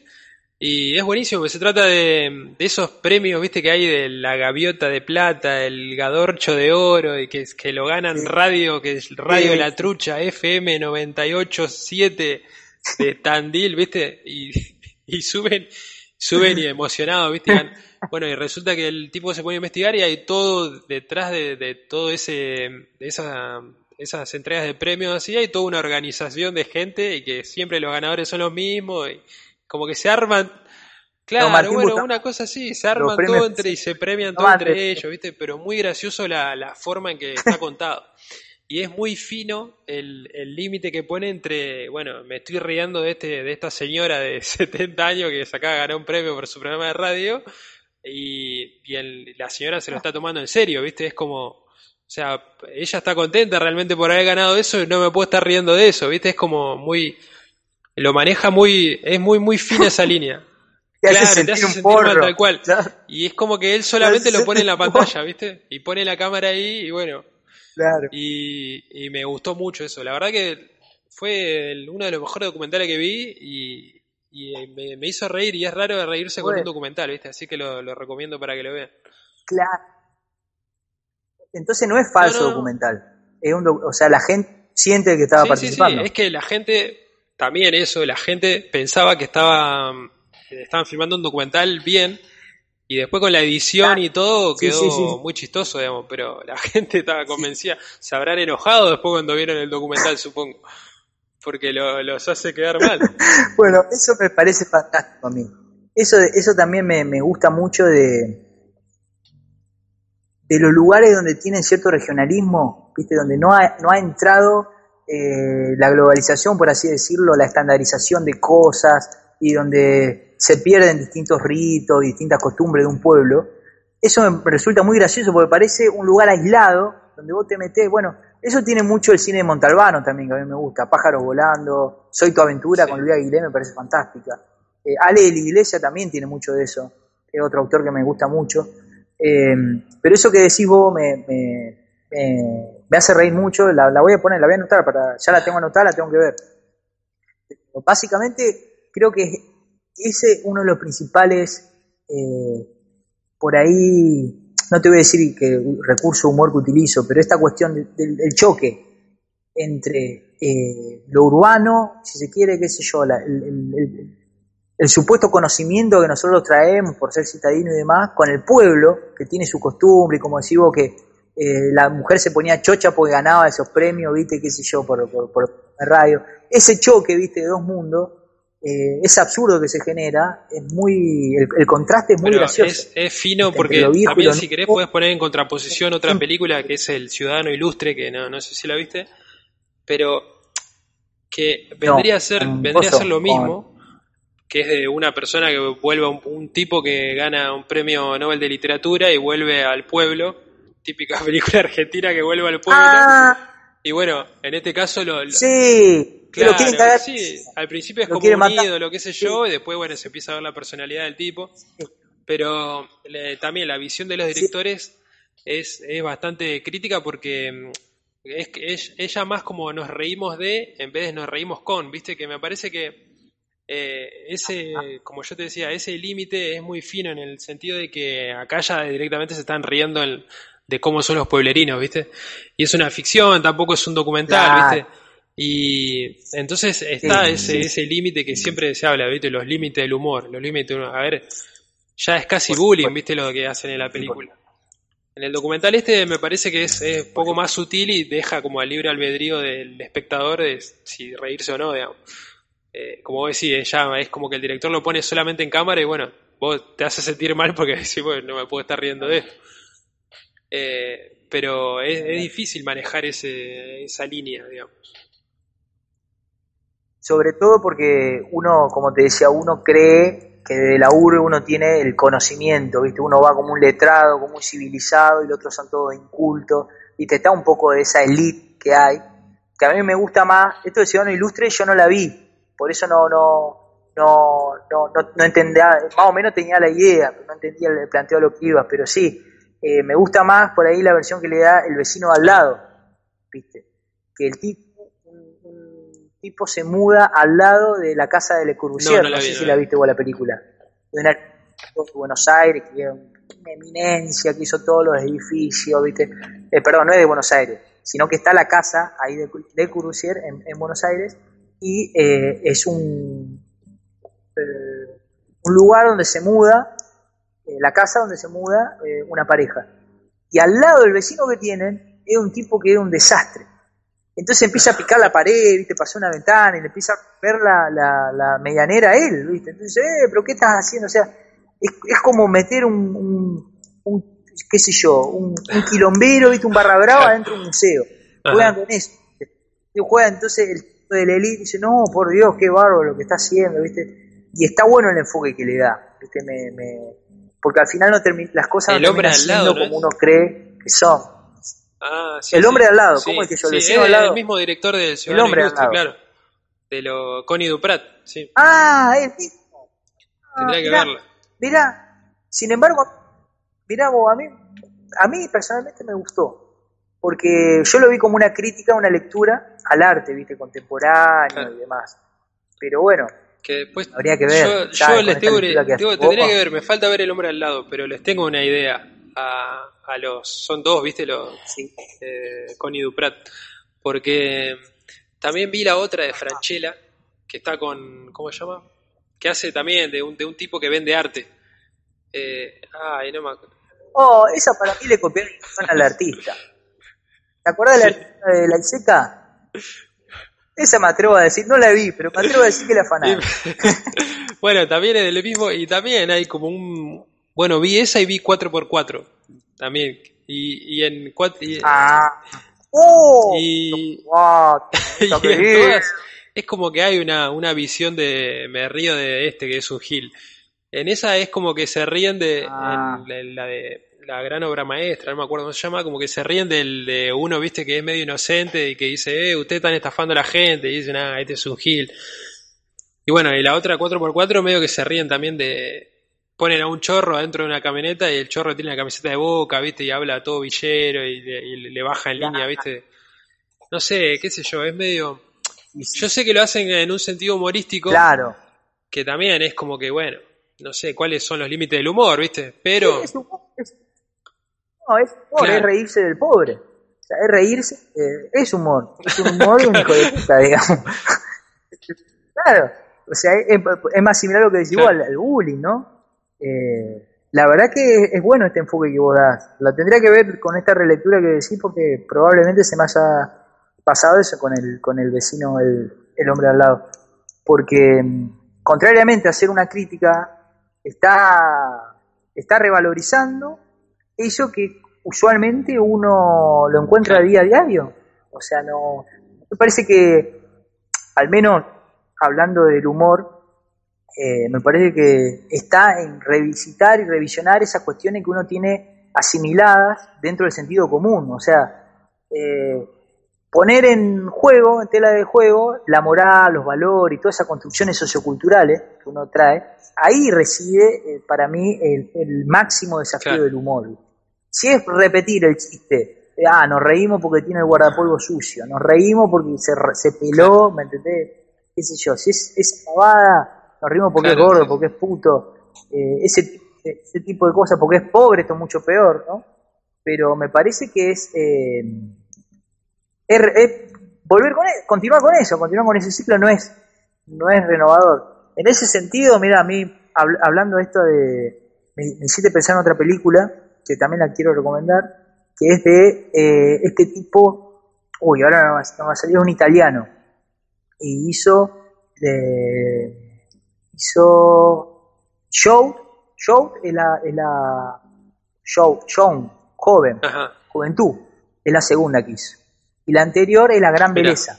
B: Y es buenísimo, porque se trata de, de esos premios, viste, que hay de la gaviota de plata, el gadorcho de oro, y que, que lo ganan
A: Sí.
B: radio, que es Radio
A: Sí.
B: La Trucha, FM 987 de Tandil, viste, y, y suben, suben y emocionados, viste, y van- bueno, y resulta que el tipo se pone a investigar y hay todo detrás de, de todo ese, de esa, esas entregas de premios así, hay toda una organización de gente y que siempre los ganadores son los mismos y como que se arman, claro,
A: Martín
B: bueno, una cosa así, se arman
A: premios-
B: todo entre y se premian todo entre ellos, ¿viste? Pero muy gracioso la, la forma en que está contado. Y es muy fino el el límite que pone entre, bueno, me estoy riendo de este de esta señora de 70 años que se acaba de ganar un premio por su programa de radio y, y el- la señora se lo está tomando en serio, ¿viste? Es como, o sea, ella está contenta realmente por haber ganado eso y no me puedo estar riendo de eso, ¿viste? Es como muy, lo maneja muy, es muy, muy fina esa línea.
A: Te hace
B: Claro, te
A: sentir
B: hace sentir mal, tal cual. Y es como que él solamente
A: Te hace
B: lo pone en la pantalla, ¿viste? Y pone la cámara ahí y bueno,
A: claro.
B: y, y me gustó mucho eso. La verdad que fue el- uno de los mejores documentales que vi y, y, eh, me, me hizo reír y es raro de reírse con un documental, ¿viste? Así que lo, lo recomiendo para que lo vean.
A: Claro. Entonces no es falso
B: No, no.
A: documental. Es un o sea, la gente siente que estaba
B: Sí, sí, sí,
A: participando.
B: es que la gente, también eso, la gente pensaba que estaba que estaban filmando un documental bien y después con la edición y todo
A: Sí,
B: quedó
A: sí, sí, sí.
B: muy chistoso, digamos, pero la gente estaba convencida, se habrán enojado después cuando vieron el documental, supongo, porque lo- los hace quedar mal.
A: Bueno, eso me parece fantástico a mí. Eso, eso también me, me gusta mucho de, de los lugares donde tienen cierto regionalismo, ¿viste? donde no ha, no ha entrado eh, la globalización, por así decirlo, la estandarización de cosas y donde se pierden distintos ritos, distintas costumbres de un pueblo. Eso me resulta muy gracioso porque parece un lugar aislado donde vos te metés. Bueno, eso tiene mucho el cine de Montalbano también, que a mí me gusta. Pájaros volando, Soy tu aventura
B: Sí.
A: con Luis Aguilé me parece fantástica. Eh, Ale de la Iglesia también tiene mucho de eso. Es otro autor que me gusta mucho. Eh, pero eso que decís vos me, me, me- me hace reír mucho. La, la voy a poner, la voy a anotar. Para, ya la tengo anotada, la tengo que ver. Básicamente, creo que ese es uno de los principales, eh, por ahí, no te voy a decir que recurso humor que utilizo, pero esta cuestión de- del, del choque entre eh, lo urbano, si se quiere, qué sé yo, la- el- el supuesto conocimiento que nosotros traemos por ser citadino y demás, con el pueblo, que tiene su costumbre, y como decís vos, que eh, la mujer se ponía chocha porque ganaba esos premios, viste, qué sé yo, por, por, por radio. Ese choque, viste, de dos mundos, eh, es absurdo que se genera, es muy, el, contraste es muy gracioso.
B: Es, fino porque también si querés puedes poner en contraposición otra película que es El Ciudadano Ilustre, que no, no sé si la viste, pero que vendría a ser, vendría a ser lo mismo, que es de una persona que vuelve a un, tipo que gana un premio Nobel de literatura y vuelve al pueblo, típica película argentina que vuelve al pueblo. Ah. y bueno, en este caso lo,
A: sí
B: Claro, sí, al principio es como un ídolo, qué sé yo, y después, bueno, se empieza a ver la personalidad del tipo. Pero también la visión de los directores es, es bastante crítica porque mm, es, es ella más como nos reímos de en vez de nos reímos con, viste, que me parece que eh, ese, como yo te decía, ese límite es muy fino en el sentido de que acá ya directamente se están riendo de cómo son los pueblerinos, ¿viste? Y es una ficción, tampoco es un documental, ¿viste? Y entonces está ese, ese límite que siempre se habla, ¿viste? Los límites del humor, los límites, a ver, ya es casi bullying, ¿viste? Lo que hacen en la película. En el documental este me parece que es, es poco más sutil y deja como al libre albedrío del espectador de si reírse o no, digamos. Eh, como vos decís, ya es como que el director lo pone solamente en cámara y bueno, vos te haces sentir mal porque decís, bueno, no me puedo estar riendo de esto. Eh, pero es, es, difícil manejar ese, esa línea, digamos
A: sobre todo porque uno, como te decía, uno cree que de la urbe uno tiene el conocimiento, ¿viste? Uno va como un letrado, como un civilizado y los otros son todos incultos, ¿viste? Está un poco de esa elite que hay, que a mí me gusta más, esto de Ciudadano Ilustre yo no la vi, por eso no, no, no, no, no, entendía, más o menos tenía la idea, no entendía el planteo de lo que iba, pero sí, eh, me gusta más por ahí la versión que le da el vecino al lado, ¿viste? Que el tipo se muda al lado de la casa de Le Corbusier, no, sé si la viste vos la película. De una de Buenos Aires, que es una eminencia, que hizo todos los edificios, ¿viste? Eh, perdón, no es de Buenos Aires, sino que está la casa ahí de Le Corbusier en, Buenos Aires y eh, es un, eh, un lugar donde se muda, la casa donde se muda una pareja. Y al lado del vecino que tienen es un tipo que es un desastre entonces empieza a picar la pared, ¿viste? Pasó una ventana y le empieza a ver la, la, la medianera a él, ¿viste? Entonces, eh, pero ¿qué estás haciendo? O sea, es, es como meter un, un, qué sé yo, un, un, quilombero, ¿viste? Un barra brava dentro de un museo. Juegan con eso. Juega entonces el tipo de la elite dice, no, por Dios, qué bárbaro lo que está haciendo, ¿viste? Y está bueno el enfoque que le da, ¿viste? Me, me... Porque al final no las cosas no terminan siendo como uno cree que son. Ah, el hombre al lado, ¿cómo es que yo
B: le
A: al lado?
B: el mismo director de El hombre al lado. claro. De lo Connie Duprat, sí.
A: Ah, el mismo.
B: Tendría que verla.
A: Mirá, sin embargo, mirá vos, a mí, a mí personalmente me gustó. Porque yo lo vi como una crítica, una lectura al arte, viste, contemporáneo y demás. Pero bueno,
B: que después
A: habría que ver.
B: Yo, les tengo, tendría que ver, me falta ver el hombre al lado, pero les tengo una idea a, a los. Son dos, ¿viste? Los. Sí. Eh, Connie Duprat. Porque también vi la otra de Franchella, que está con. ¿Cómo se llama? Que hace también de un, de un tipo que vende arte. Eh, ay, no me acuerdo.
A: Oh, esa para mí le copiaron al artista. ¿Te acuerdas de la artista de la Iseca? Esa me atrevo a decir, no la vi, pero me atrevo a decir que la fanática.
B: bueno, también es del mismo, y también hay como un, bueno, vi esa y vi 4x4 también. Y, y en 4.
A: ah. ¡Oh!
B: Y, es como que hay una, una visión de. Me río de este que es un Gil. En esa es como que se ríen de. Ah. la, de la gran obra maestra, no me acuerdo cómo se llama, como que se ríen del, de uno, viste, que es medio inocente y que dice, eh, ustedes están estafando a la gente, y dicen, ah, este es un Gil. Y bueno, y la otra 4x4 medio que se ríen también de, ponen a un chorro adentro de una camioneta y el chorro tiene la camiseta de boca, ¿viste? Y habla todo villero y le, baja en línea, ¿viste? No sé, qué sé yo, es medio... Yo sé que lo hacen en un sentido humorístico.
A: Claro.
B: Que también es como que, bueno, no sé cuáles son los límites del humor, ¿viste? Pero...
A: es, no, es humor, es reírse del pobre. O sea, es reírse, eh, es humor. Es un humor de un hijo de puta, digamos. claro. O sea, es, más similar a lo que decís igual, al bullying, ¿no? Eh, la verdad que es bueno este enfoque que vos das. La tendría que ver con esta relectura que decís porque probablemente se me haya pasado eso con el, con el vecino, el, el hombre al lado. Porque mm, contrariamente a hacer una crítica, está, está revalorizando eso que usualmente uno lo encuentra día a diario. O sea, no. Me parece que, al menos hablando del humor, eh, me parece que está en revisitar y revisionar esas cuestiones que uno tiene asimiladas dentro del sentido común. O sea, eh, poner en juego, en tela de juego, la moral, los valores y todas esas construcciones socioculturales que uno trae, ahí reside eh, para mí el, máximo desafío del humor. Si es repetir el chiste, ah, nos reímos porque tiene el guardapolvo sucio, nos reímos porque se, se peló, ¿me entendés? ¿Qué sé yo? Si es, es pavada nos rimos porque es gordo, porque es puto, eh, ese, ese, tipo de cosas, porque es pobre, esto es mucho peor, ¿no? Pero me parece que es, eh, volver con e, continuar con eso, continuar con ese ciclo no es, no es renovador. En ese sentido, mira, a mí, hablando de esto de, me, hiciste pensar en otra película, que también la quiero recomendar, que es de eh, este tipo, uy, ahora no va, no va a salir un italiano, y hizo de hizo Show, Show es la, es la Show, Show, joven, juventud, es la segunda que hizo. Y la anterior es la gran belleza.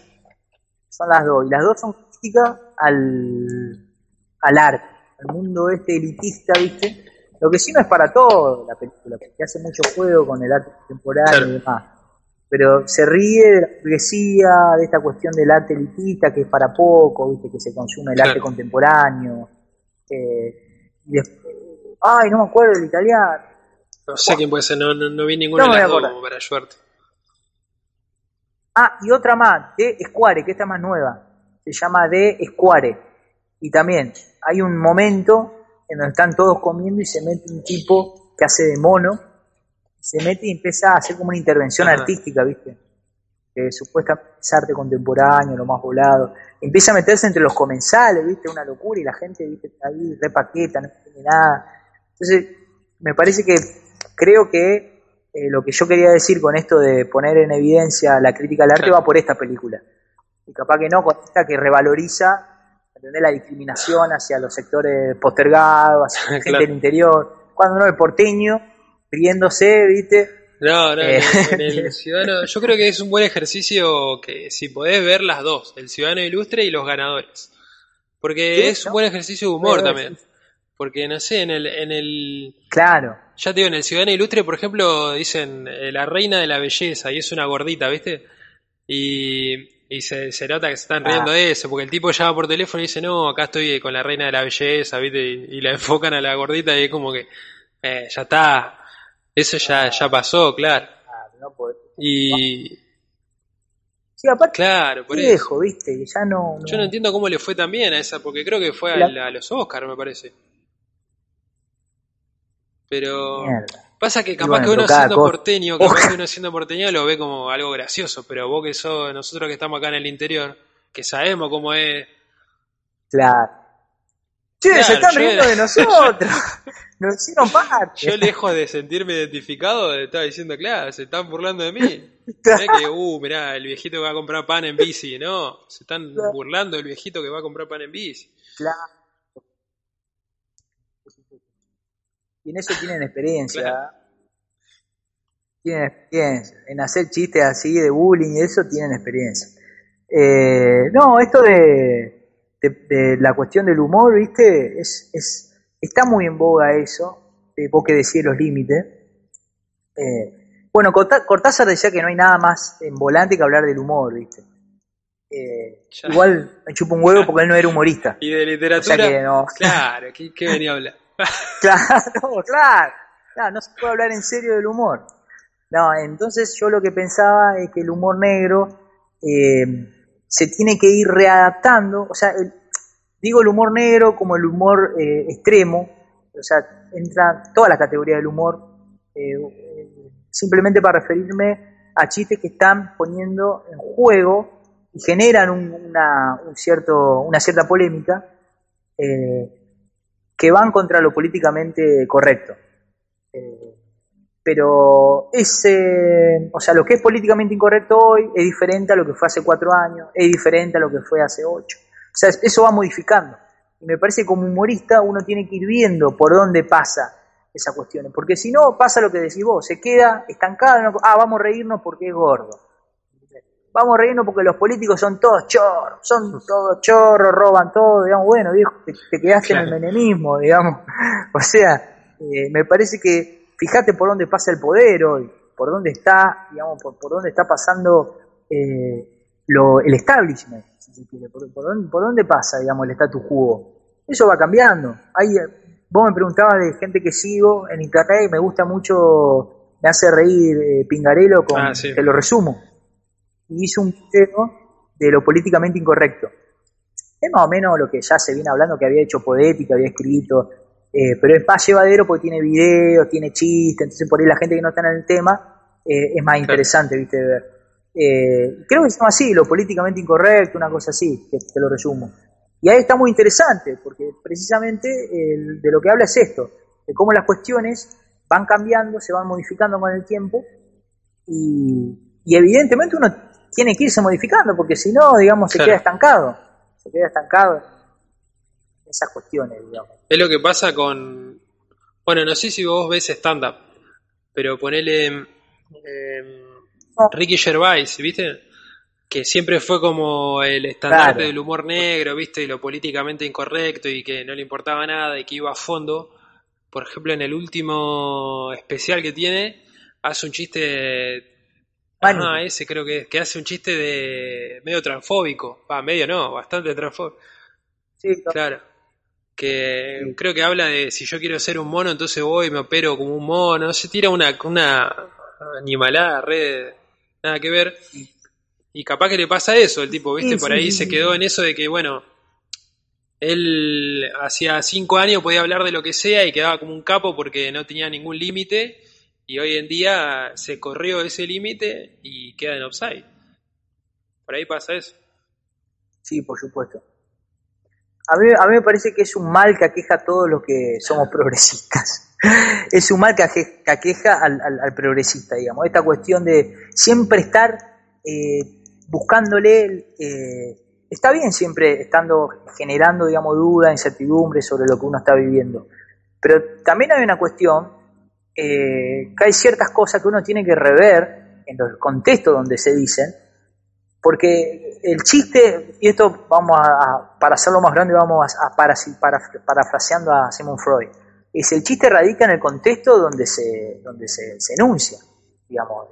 A: Son las dos. Y las dos son críticas al, al arte, al mundo este elitista, ¿viste? Lo que sí no es para todo la película, porque hace mucho juego con el arte contemporáneo y demás. Pero se ríe de la burguesía, de esta cuestión del arte elitista, que es para poco, ¿viste? Que se consume el arte contemporáneo. Eh, y después, ay, no me acuerdo el italiano.
B: No sé quién puede ser, no, no, vi ninguna de las dos para ayudarte.
A: Ah, y otra más, de Square, que esta más nueva. Se llama de Square. Y también hay un momento en donde están todos comiendo y se mete un tipo que hace de mono, se mete y empieza a hacer como una intervención artística, ¿viste? Que supuestamente es arte contemporáneo, lo más volado. Empieza a meterse entre los comensales, ¿viste? Una locura y la gente, ¿viste? Ahí repaqueta, no tiene nada. Entonces, me parece que creo que eh, lo que yo quería decir con esto de poner en evidencia la crítica al arte va por esta película. Y capaz que no, con esta que revaloriza la discriminación hacia los sectores postergados, hacia la gente del interior. Cuando no, el porteño, riéndose, ¿viste?
B: No, no, en, el eh. ciudadano, yo creo que es un buen ejercicio que si podés ver las dos, el ciudadano ilustre y los ganadores. Porque es un buen ejercicio de humor también. Porque no sé, en el, en el.
A: Claro.
B: Ya te digo, en el Ciudadano Ilustre, por ejemplo, dicen eh, la reina de la belleza y es una gordita, ¿viste? Y, y se, se nota que se están riendo ah. de eso, porque el tipo llama por teléfono y dice, no, acá estoy con la reina de la belleza, ¿viste? Y, la enfocan a la gordita y es como que, eh, ya está, eso ya, ya pasó, claro. Y.
A: Sí, aparte, claro, por viejo, ¿viste? Ya no,
B: Yo no entiendo cómo le fue también a esa, porque creo que fue a, los Oscars, me parece. Pero pasa que capaz que uno siendo porteño, capaz que uno siendo porteño lo ve como algo gracioso, pero vos que sos, nosotros que estamos acá en el interior, que sabemos cómo es.
A: Claro. Che, se están riendo de nosotros. Nos hicieron parte.
B: Yo lejos de sentirme identificado, estaba diciendo, claro, se están burlando de mí. que, uh, mirá, el viejito que va a comprar pan en bici, ¿no? Se están burlando del viejito que va a comprar pan en bici.
A: Claro. y en eso tienen experiencia. Tienen experiencia. En hacer chistes así de bullying y eso tienen experiencia. Eh, no, esto de, de, la cuestión del humor, ¿viste? Es, es, está muy en boga eso, de vos que decís los límites. Eh, bueno, Cortázar decía que no hay nada más en volante que hablar del humor, ¿viste? Eh, igual me chupo un huevo porque él no era humorista.
B: Y de literatura. Claro, ¿qué, qué venía a hablar?
A: claro, claro, claro, no se puede hablar en serio del humor. No, entonces yo lo que pensaba es que el humor negro eh, se tiene que ir readaptando, o sea, digo el humor negro como el humor eh, extremo, o sea, entra toda la categoría del humor, eh, simplemente para referirme a chistes que están poniendo en juego y generan una, un cierto, una cierta polémica. Eh, que van contra lo políticamente correcto. Pero ese, o sea, lo que es políticamente incorrecto hoy es diferente a lo que fue hace cuatro años, es diferente a lo que fue hace ocho. O sea, eso va modificando. Y me parece que como humorista uno tiene que ir viendo por dónde pasa esas cuestiones. Porque si no, pasa lo que decís vos, se queda estancado. ah, vamos a reírnos porque es gordo. Vamos a reírnos porque los políticos son todos chorros, son todos chorros, roban todo, digamos, bueno, viejo, te, quedaste en el menemismo, digamos. O sea, eh, me parece que fíjate por dónde pasa el poder hoy, por dónde está, digamos, por, por dónde está pasando eh, lo, el establishment, por, dónde, pasa, digamos, el status quo. Eso va cambiando. Hay, Vos me preguntabas de gente que sigo en internet y me gusta mucho, me hace reír eh, Pingarelo con, ah, te lo resumo. Y hizo un video de lo políticamente incorrecto. Es más o menos lo que ya se viene hablando, que había hecho Podetti, que había escrito, eh, pero es más llevadero porque tiene videos, tiene chistes, entonces por ahí la gente que no está en el tema eh, es más interesante, viste, de ver. creo que es así, lo políticamente incorrecto, una cosa así, que te lo resumo. Y ahí está muy interesante, porque precisamente de lo que habla es esto, de cómo las cuestiones van cambiando, se van modificando con el tiempo, y, evidentemente uno tiene que irse modificando, porque si no, digamos, se queda estancado, se queda estancado esas cuestiones, digamos.
B: Es lo que pasa con, bueno, no sé si vos ves stand-up, pero ponele eh, Ricky Gervais, ¿viste? que siempre fue como el estandarte del humor negro, ¿viste? Y lo políticamente incorrecto y que no le importaba nada y que iba a fondo. Por ejemplo, en el último especial que tiene, hace un chiste. Ah, ese creo que, que hace un chiste de medio transfóbico. Va, medio no, bastante transfóbico. Sí, claro. Que creo que habla de si yo quiero ser un mono, entonces voy y me opero como un mono. Se tira una, una animalada, red, nada que ver. Y capaz que le pasa eso, el tipo, viste, por ahí se quedó en eso de que, bueno, él hacía cinco años podía hablar de lo que sea y quedaba como un capo porque no tenía ningún límite y hoy en día se corrió ese límite y queda en offside. Por ahí pasa eso.
A: Sí, por supuesto. A mí, a mí me parece que es un mal que aqueja a todos los que somos progresistas. es un mal que aqueja al, progresista, digamos. Esta cuestión de siempre estar eh, buscándole, eh, está bien siempre estando generando, digamos, duda, incertidumbre sobre lo que uno está viviendo, pero también hay una cuestión, eh, que hay ciertas cosas que uno tiene que rever en el contexto donde se dicen, porque el chiste, y esto vamos a, para hacerlo más grande, vamos a, para, para, parafraseando a Simon Freud, es el chiste radica en el contexto donde se, donde se, se enuncia digamos,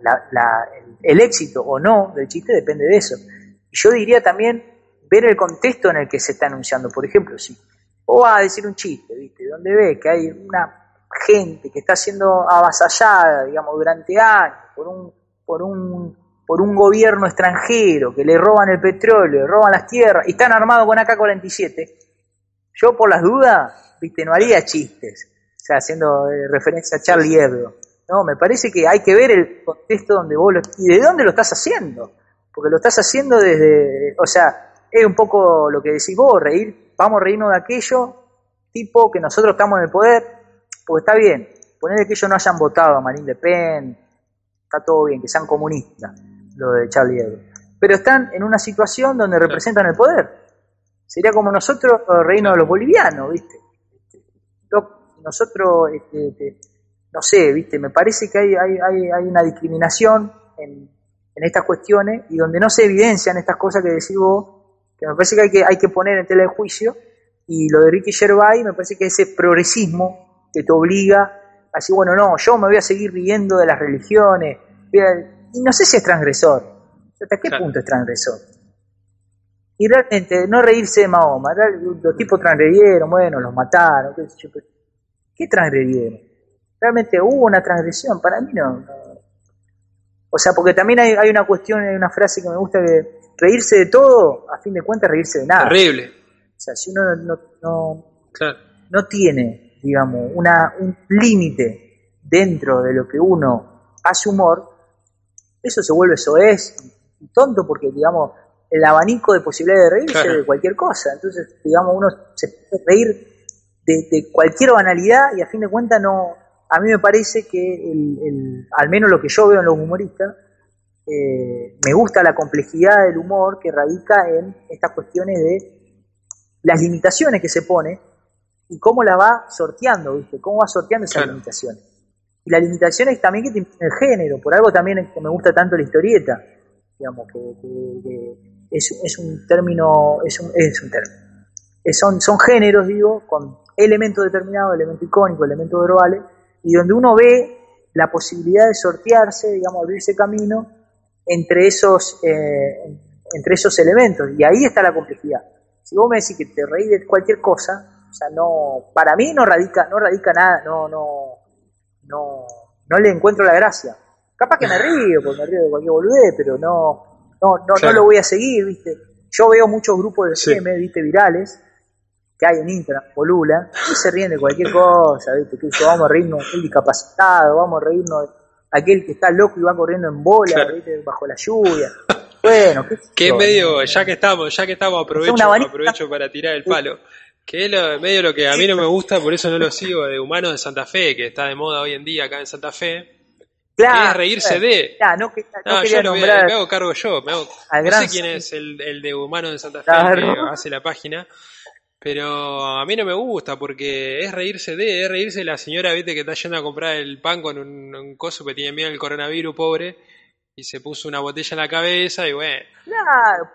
A: el, éxito o no del chiste depende de eso. Y yo diría también ver el contexto en el que se está anunciando. Por ejemplo, si o a decir un chiste, ¿viste? Donde ve que hay una gente que está siendo avasallada, digamos, durante años por un, por un, por un gobierno extranjero que le roban el petróleo, le roban las tierras y están armados con AK-47, yo por las dudas, ¿viste? No haría chistes, o sea, haciendo eh, referencia a Charlie Hebdo. No, me parece que hay que ver el contexto donde vos lo, y de dónde lo estás haciendo. Porque lo estás haciendo desde, o sea, es un poco lo que decís vos, reír, vamos a reírnos de aquello, tipo que nosotros estamos en el poder, porque está bien, poner que ellos no hayan votado a Marine Le Pen, está todo bien, que sean comunistas, lo de Charlie Hebdo. Pero están en una situación donde representan el poder. Sería como nosotros reírnos de los bolivianos, ¿viste? Nosotros, este, este no sé, viste, me parece que hay, hay, hay una discriminación en, en, estas cuestiones y donde no se evidencian estas cosas que decís vos, que me parece que hay que, hay que poner en tela de juicio, y lo de Ricky Gervais me parece que ese progresismo que te obliga a decir, bueno, no, yo me voy a seguir riendo de las religiones, no sé si es transgresor, ¿hasta qué punto es transgresor? Y realmente, no reírse de Mahoma, los tipos transgredieron, bueno, los mataron, qué, ¿qué transgredieron? realmente hubo una transgresión, para mí no. O sea, porque también hay, hay, una cuestión, hay una frase que me gusta que reírse de todo, a fin de cuentas, reírse de nada.
B: Terrible.
A: O sea, si uno no, no, no tiene, digamos, una, un límite dentro de lo que uno hace humor, eso se vuelve eso es tonto porque, digamos, el abanico de posibilidades de reírse de cualquier cosa. Entonces, digamos, uno se puede reír de, de, cualquier banalidad y a fin de cuentas no, a mí me parece que, el, al menos lo que yo veo en los humoristas, eh, me gusta la complejidad del humor que radica en estas cuestiones de las limitaciones que se pone y cómo la va sorteando, ¿viste? Cómo va sorteando esas limitaciones. Y las limitaciones también que el género, por algo también me gusta tanto la historieta, digamos, que, es, un término, es un, es un término. Son, son géneros, digo, con elementos determinados, elementos icónicos, elementos verbales, y donde uno ve la posibilidad de sortearse, digamos, abrirse camino entre esos, eh, entre esos elementos. Y ahí está la complejidad. Si vos me decís que te reís de cualquier cosa, o sea, no, para mí no radica, no radica nada, no, no, no, no le encuentro la gracia. Capaz que me río, porque me río de cualquier boludez, pero no, no, no, no lo voy a seguir, viste. Yo veo muchos grupos de sí. viste, virales, que hay en Instagram, Polula, y se ríen de cualquier cosa, viste, que vamos a reírnos el discapacitado, vamos a reírnos aquel que está loco y va corriendo en bola, bajo la lluvia. Bueno,
B: qué que medio, ya que estamos, ya que estamos, aprovecho, aprovecho para tirar el palo. Que es medio lo que a mí no me gusta, por eso no lo sigo, de Humanos de Santa Fe, que está de moda hoy en día acá en Santa Fe. Claro, es reírse de.
A: Claro, no, no, yo
B: lo me hago cargo yo. Me hago, no sé quién es el, el de Humanos de Santa Fe que hace la página. Pero a mí no me gusta porque es reírse de, es reírse de la señora, viste, que está yendo a comprar el pan con un, coso que tiene miedo al coronavirus, pobre, y se puso una botella en la cabeza y bueno.
A: Claro.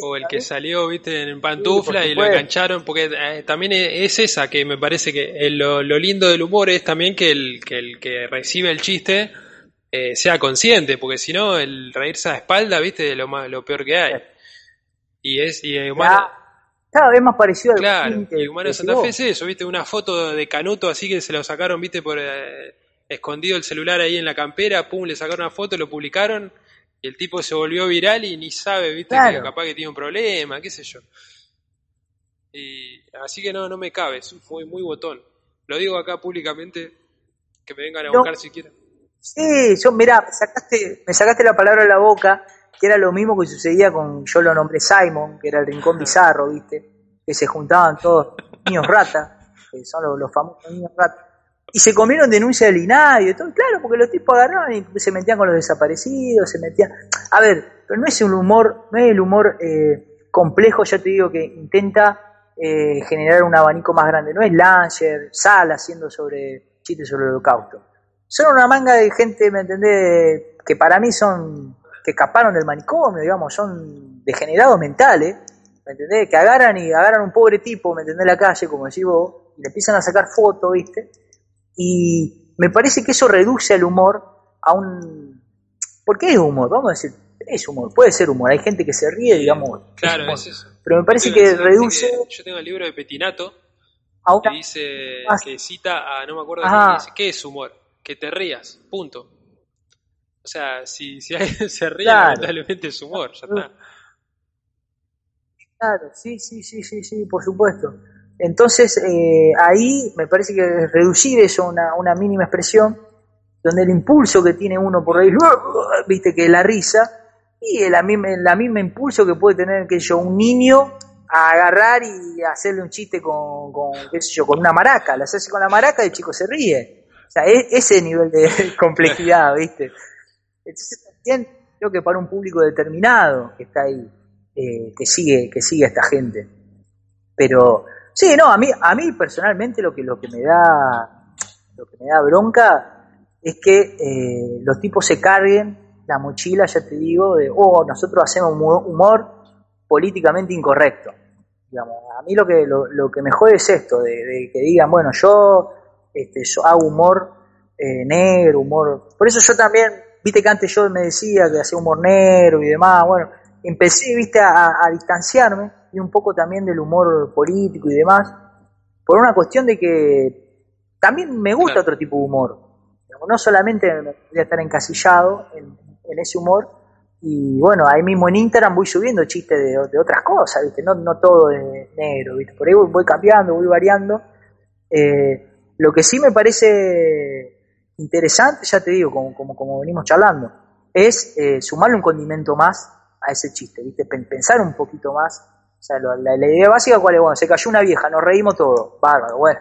B: O el que salió, viste, en pantufla y lo engancharon, porque eh, también es esa que me parece que lo, lindo del humor es también que el que, el que recibe el chiste eh, sea consciente, porque si no, el reírse a espalda, viste, es lo, más, lo peor que hay. Y es, y
A: cada vez más parecido al
B: Claro, y Humano de Santa Fe es eso, viste, una foto de Canuto así que se lo sacaron, viste, por eh, escondido el celular ahí en la campera, pum, le sacaron una foto, lo publicaron, y el tipo se volvió viral y ni sabe, viste, que capaz que tiene un problema, qué sé yo. Y así que no, no me cabe, fue muy botón. Lo digo acá públicamente, que me vengan a buscar si quieren.
A: Sí, yo, mirá, me sacaste, me sacaste la palabra de la boca que era lo mismo que sucedía con, yo lo nombré Simon, que era el rincón bizarro, ¿viste? Que se juntaban todos niños rata, que son los, famosos niños rata, y se comieron denuncia del INAI y todo, claro, porque los tipos agarraban y se metían con los desaparecidos, se metían... A ver, pero no es un humor, no es el humor eh, complejo, ya te digo, que intenta eh, generar un abanico más grande, no es Langer, Sal haciendo sobre chistes sobre el holocausto. Son una manga de gente, ¿me entendés? Que para mí son que escaparon del manicomio, digamos, son degenerados mentales, ¿me entendés? Que agarran y agarran un pobre tipo, ¿me entendés? La calle, como decís vos, y le empiezan a sacar fotos, ¿viste? Y me parece que eso reduce el humor a un... ¿Por qué es humor? Vamos a decir, es humor, puede ser humor, hay gente que se ríe, digamos.
B: Claro, es, eso.
A: Pero me parece que reduce...
B: yo tengo el libro de Petinato, que dice, que cita a, no me acuerdo, dice, ¿qué es humor? Que te rías, punto. O sea, si, si alguien se ríe, lamentablemente es humor, ya está.
A: Claro, sí, sí, sí, sí, sí, por supuesto. Entonces, eh, ahí me parece que reducir eso a una, mínima expresión, donde el impulso que tiene uno por reír, viste, que la risa, y el, la misma impulso que puede tener, que yo, un niño a agarrar y hacerle un chiste con, con, yo, con una maraca, la hace con la maraca y el chico se ríe. O sea, es, ese nivel de complejidad, ¿viste? Entonces también creo que para un público determinado que está ahí, eh, que sigue, que sigue a esta gente. Pero sí, no, a mí, a mí personalmente lo que, lo que me da, lo que me da bronca es que eh, los tipos se carguen la mochila, ya te digo, de oh, nosotros hacemos humor políticamente incorrecto. Digamos, a mí lo que, lo, que me jode es esto, de, que digan, bueno, yo, este, hago humor eh, negro, humor. Por eso yo también Viste que antes yo me decía que hacía humor negro y demás, bueno, empecé, viste, a, distanciarme y un poco también del humor político y demás, por una cuestión de que también me gusta otro tipo de humor. No solamente voy a estar encasillado en, ese humor, y bueno, ahí mismo en Instagram voy subiendo chistes de, otras cosas, ¿viste? No, no todo es negro, ¿viste? Por ahí voy, cambiando, voy variando. Eh, lo que sí me parece interesante, ya te digo, como, como, como venimos charlando, es eh, sumarle un condimento más a ese chiste, ¿viste? Pensar un poquito más. O sea, la, idea básica, ¿cuál es? Bueno, se cayó una vieja, nos reímos todo, bárbaro, bueno,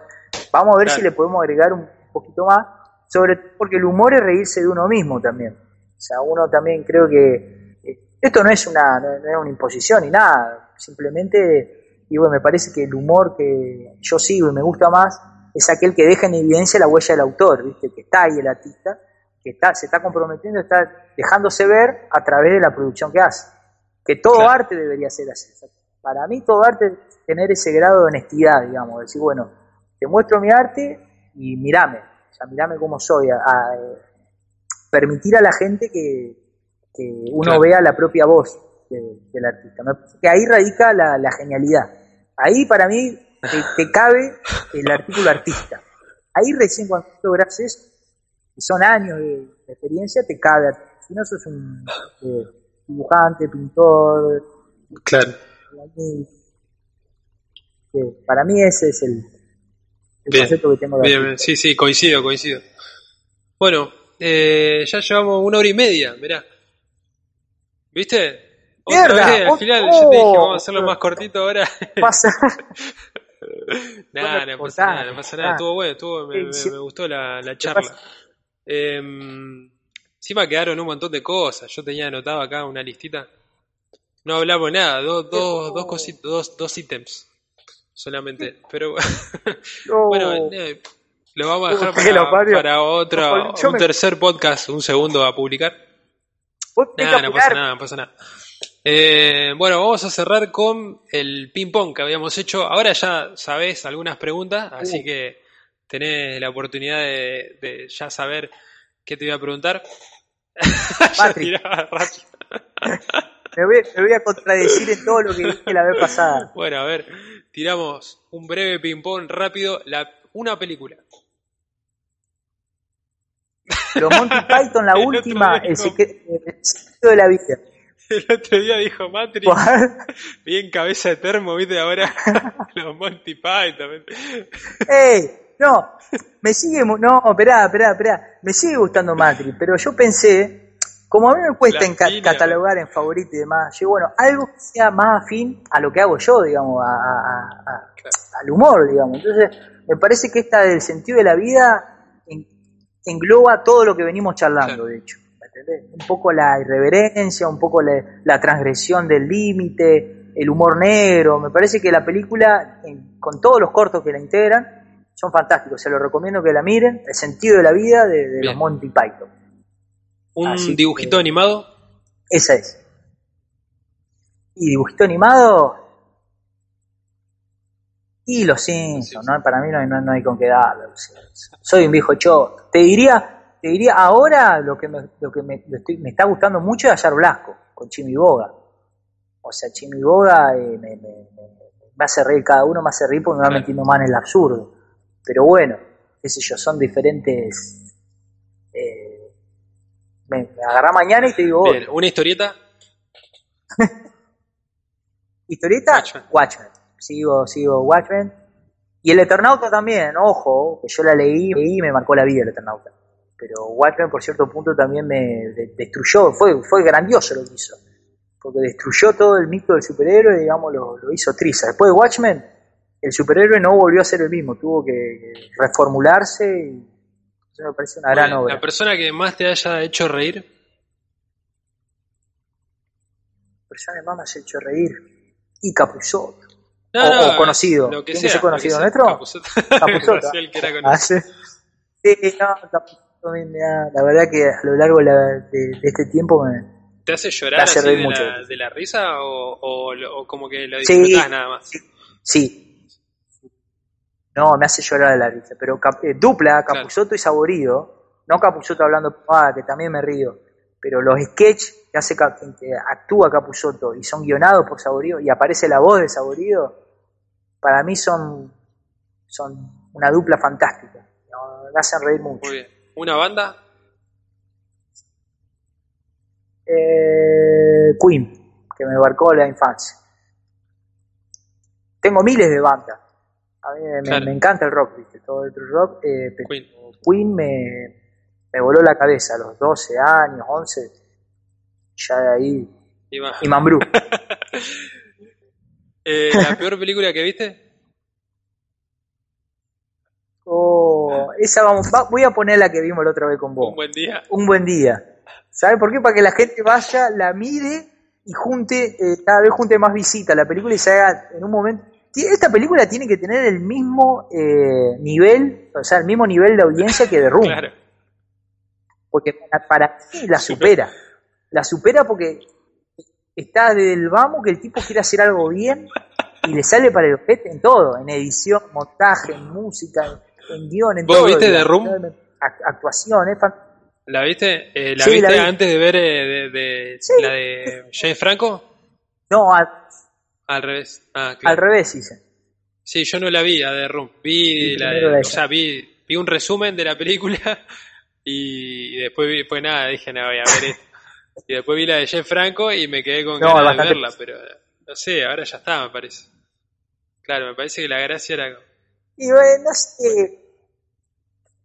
A: vamos a ver si le podemos agregar un poquito más. sobre todo porque el humor es reírse de uno mismo también. O sea, uno también creo que eh, esto no es una, no, es una imposición ni nada, simplemente, y bueno, me parece que el humor que yo sigo y me gusta más es aquel que deja en evidencia la huella del autor, ¿viste? que está ahí el artista, que está, se está comprometiendo, está dejándose ver a través de la producción que hace. Que todo arte debería ser así. Para mí todo arte tener ese grado de honestidad, digamos, decir, bueno, te muestro mi arte y mirame, o sea, mirame cómo soy, a, permitir a la gente que, uno vea la propia voz del artista. Que ahí radica la, genialidad. Ahí para mí te, cabe el artículo artista. Ahí recién cuando logras eso, y son años de, experiencia, te cabe. Si no sos un eh, dibujante, pintor.
B: Claro.
A: Para mí ese es el, concepto que tengo de
B: bien, Sí, sí, coincido, coincido. Bueno, eh, ya llevamos una hora y media, mirá. ¿Viste?
A: Otra
B: al final yo te dije, vamos a hacerlo más cortito ahora.
A: Pasa.
B: nada, no pasa nada, no pasa nada. Estuvo bueno, estuvo, me, me, gustó la, la charla. Eh, encima quedaron un montón de cosas. Yo tenía anotado acá una listita. No hablamos nada, dos, dos, dos cositos, dos, dos ítems solamente. Pero bueno, eh, lo vamos a dejar para, otro, un tercer podcast, un segundo a publicar. Nada, no pasa nada, no pasa nada. Eh, bueno, vamos a cerrar con el ping pong que habíamos hecho. Ahora ya sabés algunas preguntas, así uh. que tenés la oportunidad de, ya saber qué te voy a preguntar.
A: me, voy, me, voy, a contradecir en todo lo que dije la vez pasada.
B: Bueno, a ver, tiramos un breve ping-pong rápido. La, una película.
A: Los Monty Python, la última, el secreto, de la vida.
B: El otro día dijo Matrix, bien cabeza de termo, viste, ahora los Monty Python.
A: ¡Ey! No, me sigue, no, esperá, esperá, esperá, me sigue gustando Matrix, pero yo pensé, como a mí me cuesta en catalogar en favorito y demás, yo bueno, algo que sea más afín a lo que hago yo, digamos, al humor, digamos. Entonces, me parece que esta del sentido de la vida engloba todo lo que venimos charlando, de hecho. Un poco la irreverencia, un poco la, transgresión del límite, el humor negro. Me parece que la película, con todos los cortos que la integran, son fantásticos, se los recomiendo que la miren, El sentido de la vida de, los Monty Python.
B: ¿Un dibujito animado?
A: Esa es. Y dibujito animado. Y los Simpsons, ¿no? Para mí no hay, no, hay con qué darle. Soy un viejo choto. Te diría, te diría ahora lo que me, lo que me, me está gustando mucho es Ayar Blasco, con Chimiboga. O sea, Chimiboga eh, me, me, me, hace reír, cada uno me hace reír porque me va metiendo más en el absurdo. Pero bueno, qué sé yo, son diferentes. Me, agarra mañana y te digo.
B: Bien, ¿una historieta?
A: ¿Historieta? Watchmen. Sigo, sigo Watchmen. Y el Eternauta también, ojo, que yo la leí, y me marcó la vida el Eternauta. Pero Watchmen por cierto punto también me destruyó, fue, fue grandioso lo que hizo. Porque destruyó todo el mito del superhéroe, digamos, lo, lo hizo triste. Después de Watchmen, el superhéroe no volvió a ser el mismo, tuvo que reformularse y eso me parece una gran obra.
B: ¿La persona que más te haya hecho reír?
A: La persona que más me ha hecho reír. Y Capuzotto. o, conocido.
B: Lo que sea,
A: conocido nuestro?
B: Capuzotto. Capuzotto. el que era
A: ah, conocido. sí, no, Capuzotto, la verdad que a lo largo de, este tiempo me,
B: ¿Te hace llorar así de, la, de, la, risa o, o, como que lo disfrutas nada más?
A: Sí, sí, no, me hace llorar de la risa. Pero eh, dupla, Capuzotto y Saborido. No Capuzotto hablando, ah, que también me río. Pero los sketches que hace que actúa Capuzotto y son guionados por Saborido y aparece la voz de Saborido, para mí son, son una dupla fantástica. Me hacen reír mucho.
B: Muy bien. ¿Una banda?
A: Eh, Queen, que me marcó la infancia. Tengo miles de bandas a mí me, encanta el rock, ¿viste? Todo el rock. Eh, Queen, me, me, voló la cabeza a los 12 años, 11. Ya de ahí. Y Mambrú.
B: eh, ¿La peor película que viste?
A: Oh, esa vamos, voy a poner la que vimos la otra vez con vos.
B: Un buen día.
A: Un buen día. ¿Sabes por qué? Para que la gente vaya, la mire y junte, eh, cada vez junte más visitas la película y se haga en un momento. Esta película tiene que tener el mismo eh, nivel, o sea, el mismo nivel de audiencia que The Room. Claro. Porque para, mí la supera. La supera porque está del vamos que el tipo quiere hacer algo bien y le sale para el objeto en todo, en edición, montaje, en música, en guion, en
B: todo. ¿Vos viste The Room?
A: Actuación, es
B: ¿La viste? Eh, ¿La viste antes de ver eh, de, la de James Franco?
A: No, al
B: revés. Ah,
A: Al revés hice.
B: Sí, yo no la vi a The Room. Vi, la o sea, vi, vi un resumen de la película y, después vi, pues nada, dije, no, voy a ver esto. Y después vi la de Jeff Franco y me quedé con ganas de verla, pero no sé, ahora ya está, me parece. Claro, me parece que la gracia era...
A: Y bueno, no sé.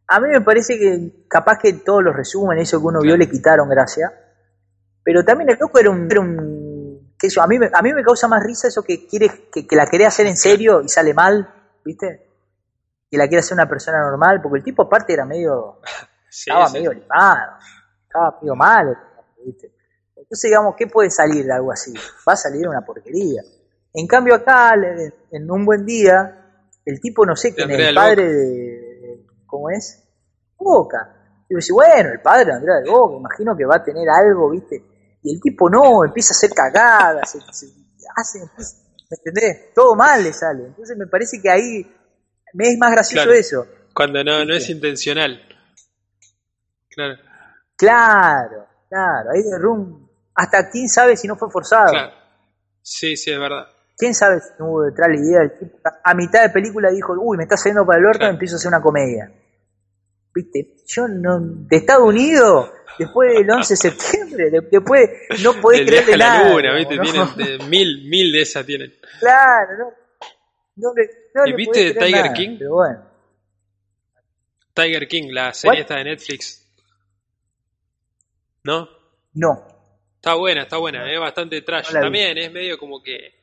A: A mí me parece que capaz que todos los resumen, eso que uno vio, le quitaron gracia. Pero también el loco era un... Era un que eso, a, mí, a mí me causa más risa eso que, quiere, que, la quiere hacer en serio y sale mal, ¿viste? Que la quiere hacer una persona normal, porque el tipo aparte era medio... estaba medio limado, estaba medio mal. Entonces, digamos, ¿qué puede salir de algo así? Va a salir una porquería. En cambio, acá, en un buen día, el tipo, no sé quién es, el padre de. ¿Cómo es? Boca. Y yo bueno, el padre de Andrea de Boca, imagino que va a tener algo, ¿viste? Y el tipo no, empieza a hacer cagadas, se, hace, ¿me entendés? Todo mal le sale. Entonces me parece que ahí me es más gracioso eso.
B: Cuando no, no es intencional.
A: Claro. Claro. Claro, ahí de Room, hasta quién sabe si no fue forzado. Claro.
B: Sí, sí, es verdad.
A: ¿Quién sabe si no hubo detrás la idea? El tipo, a mitad de película dijo, uy, me está saliendo para el orto, me empiezo a hacer una comedia. ¿Viste? Yo no, de Estados Unidos, después del 11 de septiembre, después no podés creerle nada. La luna,
B: ¿viste? Tienen mil, mil de esas tienen.
A: Claro, no. no,
B: ¿Y viste Tiger King? Pero bueno. Tiger King, la serie esta de Netflix. ¿No?
A: No.
B: Está buena, está buena, es bastante trash. También es medio como que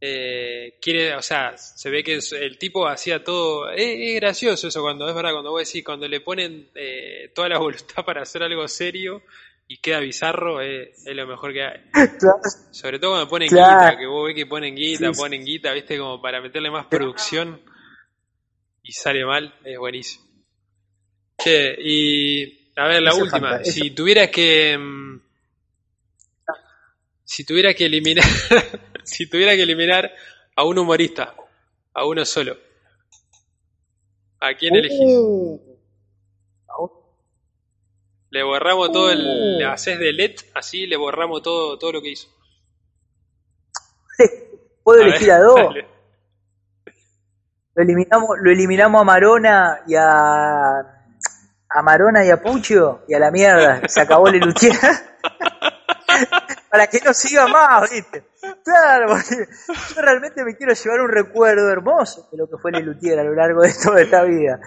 B: eh, quiere, o sea, se ve que el tipo hacía todo. Es, gracioso eso cuando es verdad, cuando vos decís, cuando le ponen eh, toda la voluntad para hacer algo serio y queda bizarro, es, lo mejor que hay. Sobre todo cuando ponen guita, que vos ves que ponen guita, ponen guita, viste, como para meterle más producción y sale mal, es buenísimo. Che, y a ver, la última. Si tuviera que. Mm, si tuviera que eliminar. si tuviera que eliminar a un humorista, a uno solo, ¿a quién elegís? Uh. Le borramos todo el. Le uh. haces de LED, así le borramos todo, todo lo que hizo.
A: Puedo elegir a dos. Lo eliminamos, lo eliminamos a Marona y a a Marona y a Pucho y a la mierda, se acabó la Lelutier. Para que no siga más, ¿viste? Claro, porque yo realmente me quiero llevar un recuerdo hermoso de lo que fue Lelutier a lo largo de toda esta vida.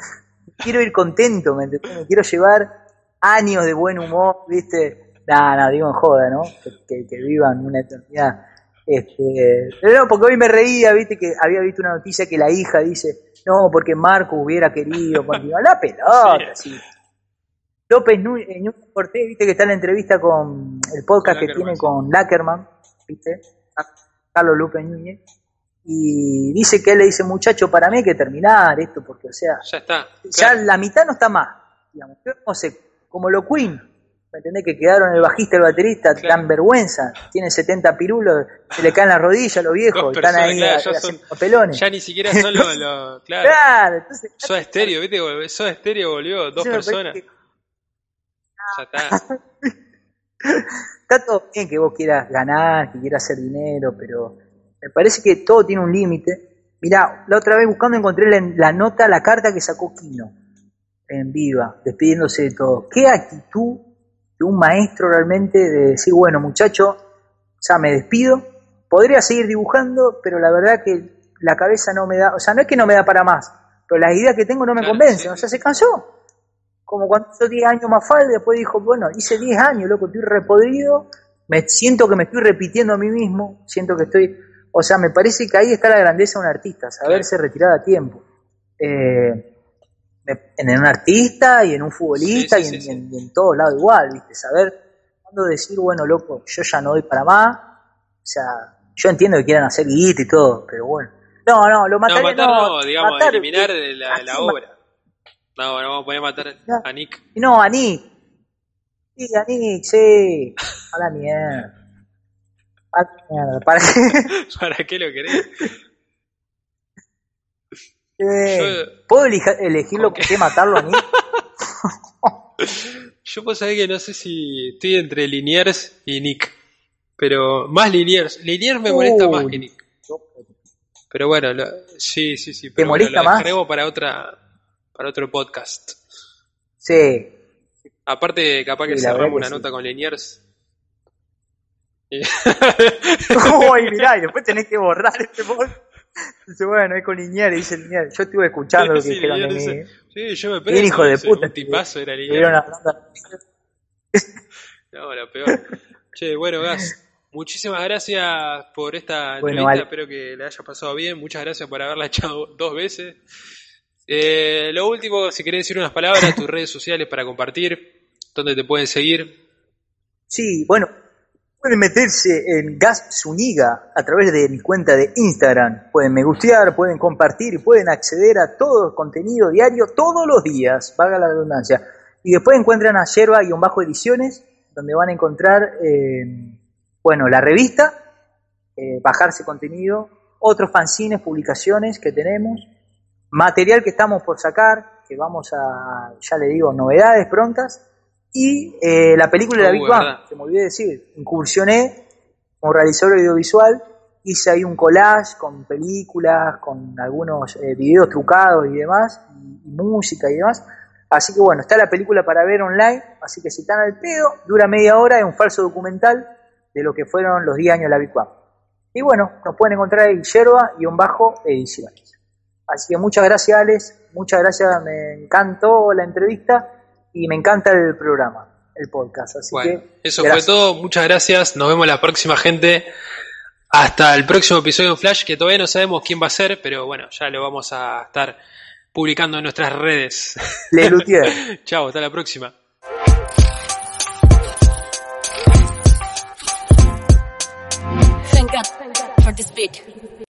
A: Quiero ir contento, ¿me entiendes? Me quiero llevar años de buen humor, ¿viste? Nada, nada, digo en joda, ¿no? Que, vivan una eternidad. Este, pero no, porque hoy me reía, viste, que había visto una noticia que la hija dice, no, porque Marco hubiera querido continuar la pelota, sí. López Núñez Cortés, viste que está en la entrevista con el podcast que tiene con Lackerman, viste, Carlos López Núñez, y dice que él le dice, muchacho, para mí hay que terminar esto, porque, o sea,
B: ya está.
A: Ya la mitad no está más, digamos, no sé, como lo Queen, ¿me entendés? Que quedaron el bajista y el baterista, dan vergüenza, tienen 70 pirulos, se le caen las rodillas los viejos, están ahí
B: ya, pelones. Ya ni siquiera son los, claro. claro entonces, Soda Estéreo, viste, Soda Estéreo volvió, dos personas.
A: está. todo bien que vos quieras ganar, que quieras hacer dinero, pero me parece que todo tiene un límite. Mirá, la otra vez buscando encontré la, nota, la carta que sacó Kino en Viva, despidiéndose de todo. ¿Qué actitud de un maestro realmente de decir, bueno, muchacho, ya me despido, podría seguir dibujando, pero la verdad que la cabeza no me da, o sea, no es que no me da para más, pero las ideas que tengo no me convencen, o sea, se cansó como cuando hizo 10 años más falta, después dijo, bueno, hice 10 años, loco, estoy repodrido, me siento que me estoy repitiendo a mí mismo, siento que estoy, o sea, me parece que ahí está la grandeza de un artista, saberse retirar a tiempo. Eh, en un artista y en un futbolista
B: Sí, sí,
A: y, en,
B: sí,
A: en- en todos lados igual, ¿viste? Saber cuándo decir, bueno, loco, yo ya no doy para más. O sea, yo entiendo que quieran hacer guita y todo, pero bueno. No, no, lo
B: No,
A: mataría,
B: matar no, digamos,
A: matar-
B: eliminar la, obra. No, no vamos a poder matar a Nick.
A: No, a Nick. Sí, a Nick, sí. A la mierda. A la mierda. ¿Para qué?
B: ¿Para qué lo querés?
A: Eh,
B: Yo-
A: ¿Puedo elegir lo que matarlo a Nick?
B: Yo pues saber que no sé si estoy entre Liniers y Nick. Pero más Liniers. Liniers me molesta
A: Uy.
B: más que Nick. Pero bueno, lo- sí, sí, sí.
A: ¿Te
B: Pero bueno,
A: molesta
B: lo
A: más?
B: para otra para otro podcast.
A: Sí.
B: Aparte, capaz que
A: Sí, la
B: cerramos
A: que
B: una
A: sí.
B: nota con Liniers.
A: Uy, mirá, y después tenés que borrar este podcast. Dice, bueno, es con Liniers, dice Liniers. Yo estuve escuchando lo que dijeron de mí.
B: dice, Sí, yo me preso.
A: hijo de puta.
B: Un tipazo era Liniers. No, lo peor. Che, bueno, Gas, muchísimas gracias por esta
A: Bueno,
B: entrevista.
A: vale.
B: Espero que le haya pasado bien. Muchas gracias por haberla echado dos veces. Eh, lo último, si querés decir unas palabras, tus redes sociales para compartir, dónde te pueden seguir.
A: Sí, bueno, pueden meterse en Gas Zuniga a través de mi cuenta de Instagram. Pueden me gustear, pueden compartir y pueden acceder a todo contenido diario todos los días, valga la redundancia. Y después encuentran a Yerba-Ediciones, donde van a encontrar, eh, bueno, la revista, eh, bajarse contenido, otros fanzines, publicaciones que tenemos, material que estamos por sacar, que vamos a, ya le digo, novedades prontas, y eh, la película de la
B: Uh,
A: Big Bang, se me olvidé decir, incursioné como realizador audiovisual, hice ahí un collage con películas, con algunos eh, videos trucados y demás, y, y música y demás. Así que bueno, está la película para ver online, así que si están al pedo, dura media hora, es un falso documental de lo que fueron los 10 años de la Big Bang. Y bueno, nos pueden encontrar en Yerba y un bajo ediciones. Así que muchas gracias, Alex. Muchas gracias, me encantó la entrevista y me encanta el programa, el podcast. Así
B: Bueno,
A: que
B: eso
A: gracias.
B: fue todo. Muchas gracias. Nos vemos la próxima, gente. Hasta el próximo episodio de Flash, que todavía no sabemos quién va a ser, pero bueno, ya lo vamos a estar publicando en nuestras redes.
A: Les.
B: Chao, hasta la próxima.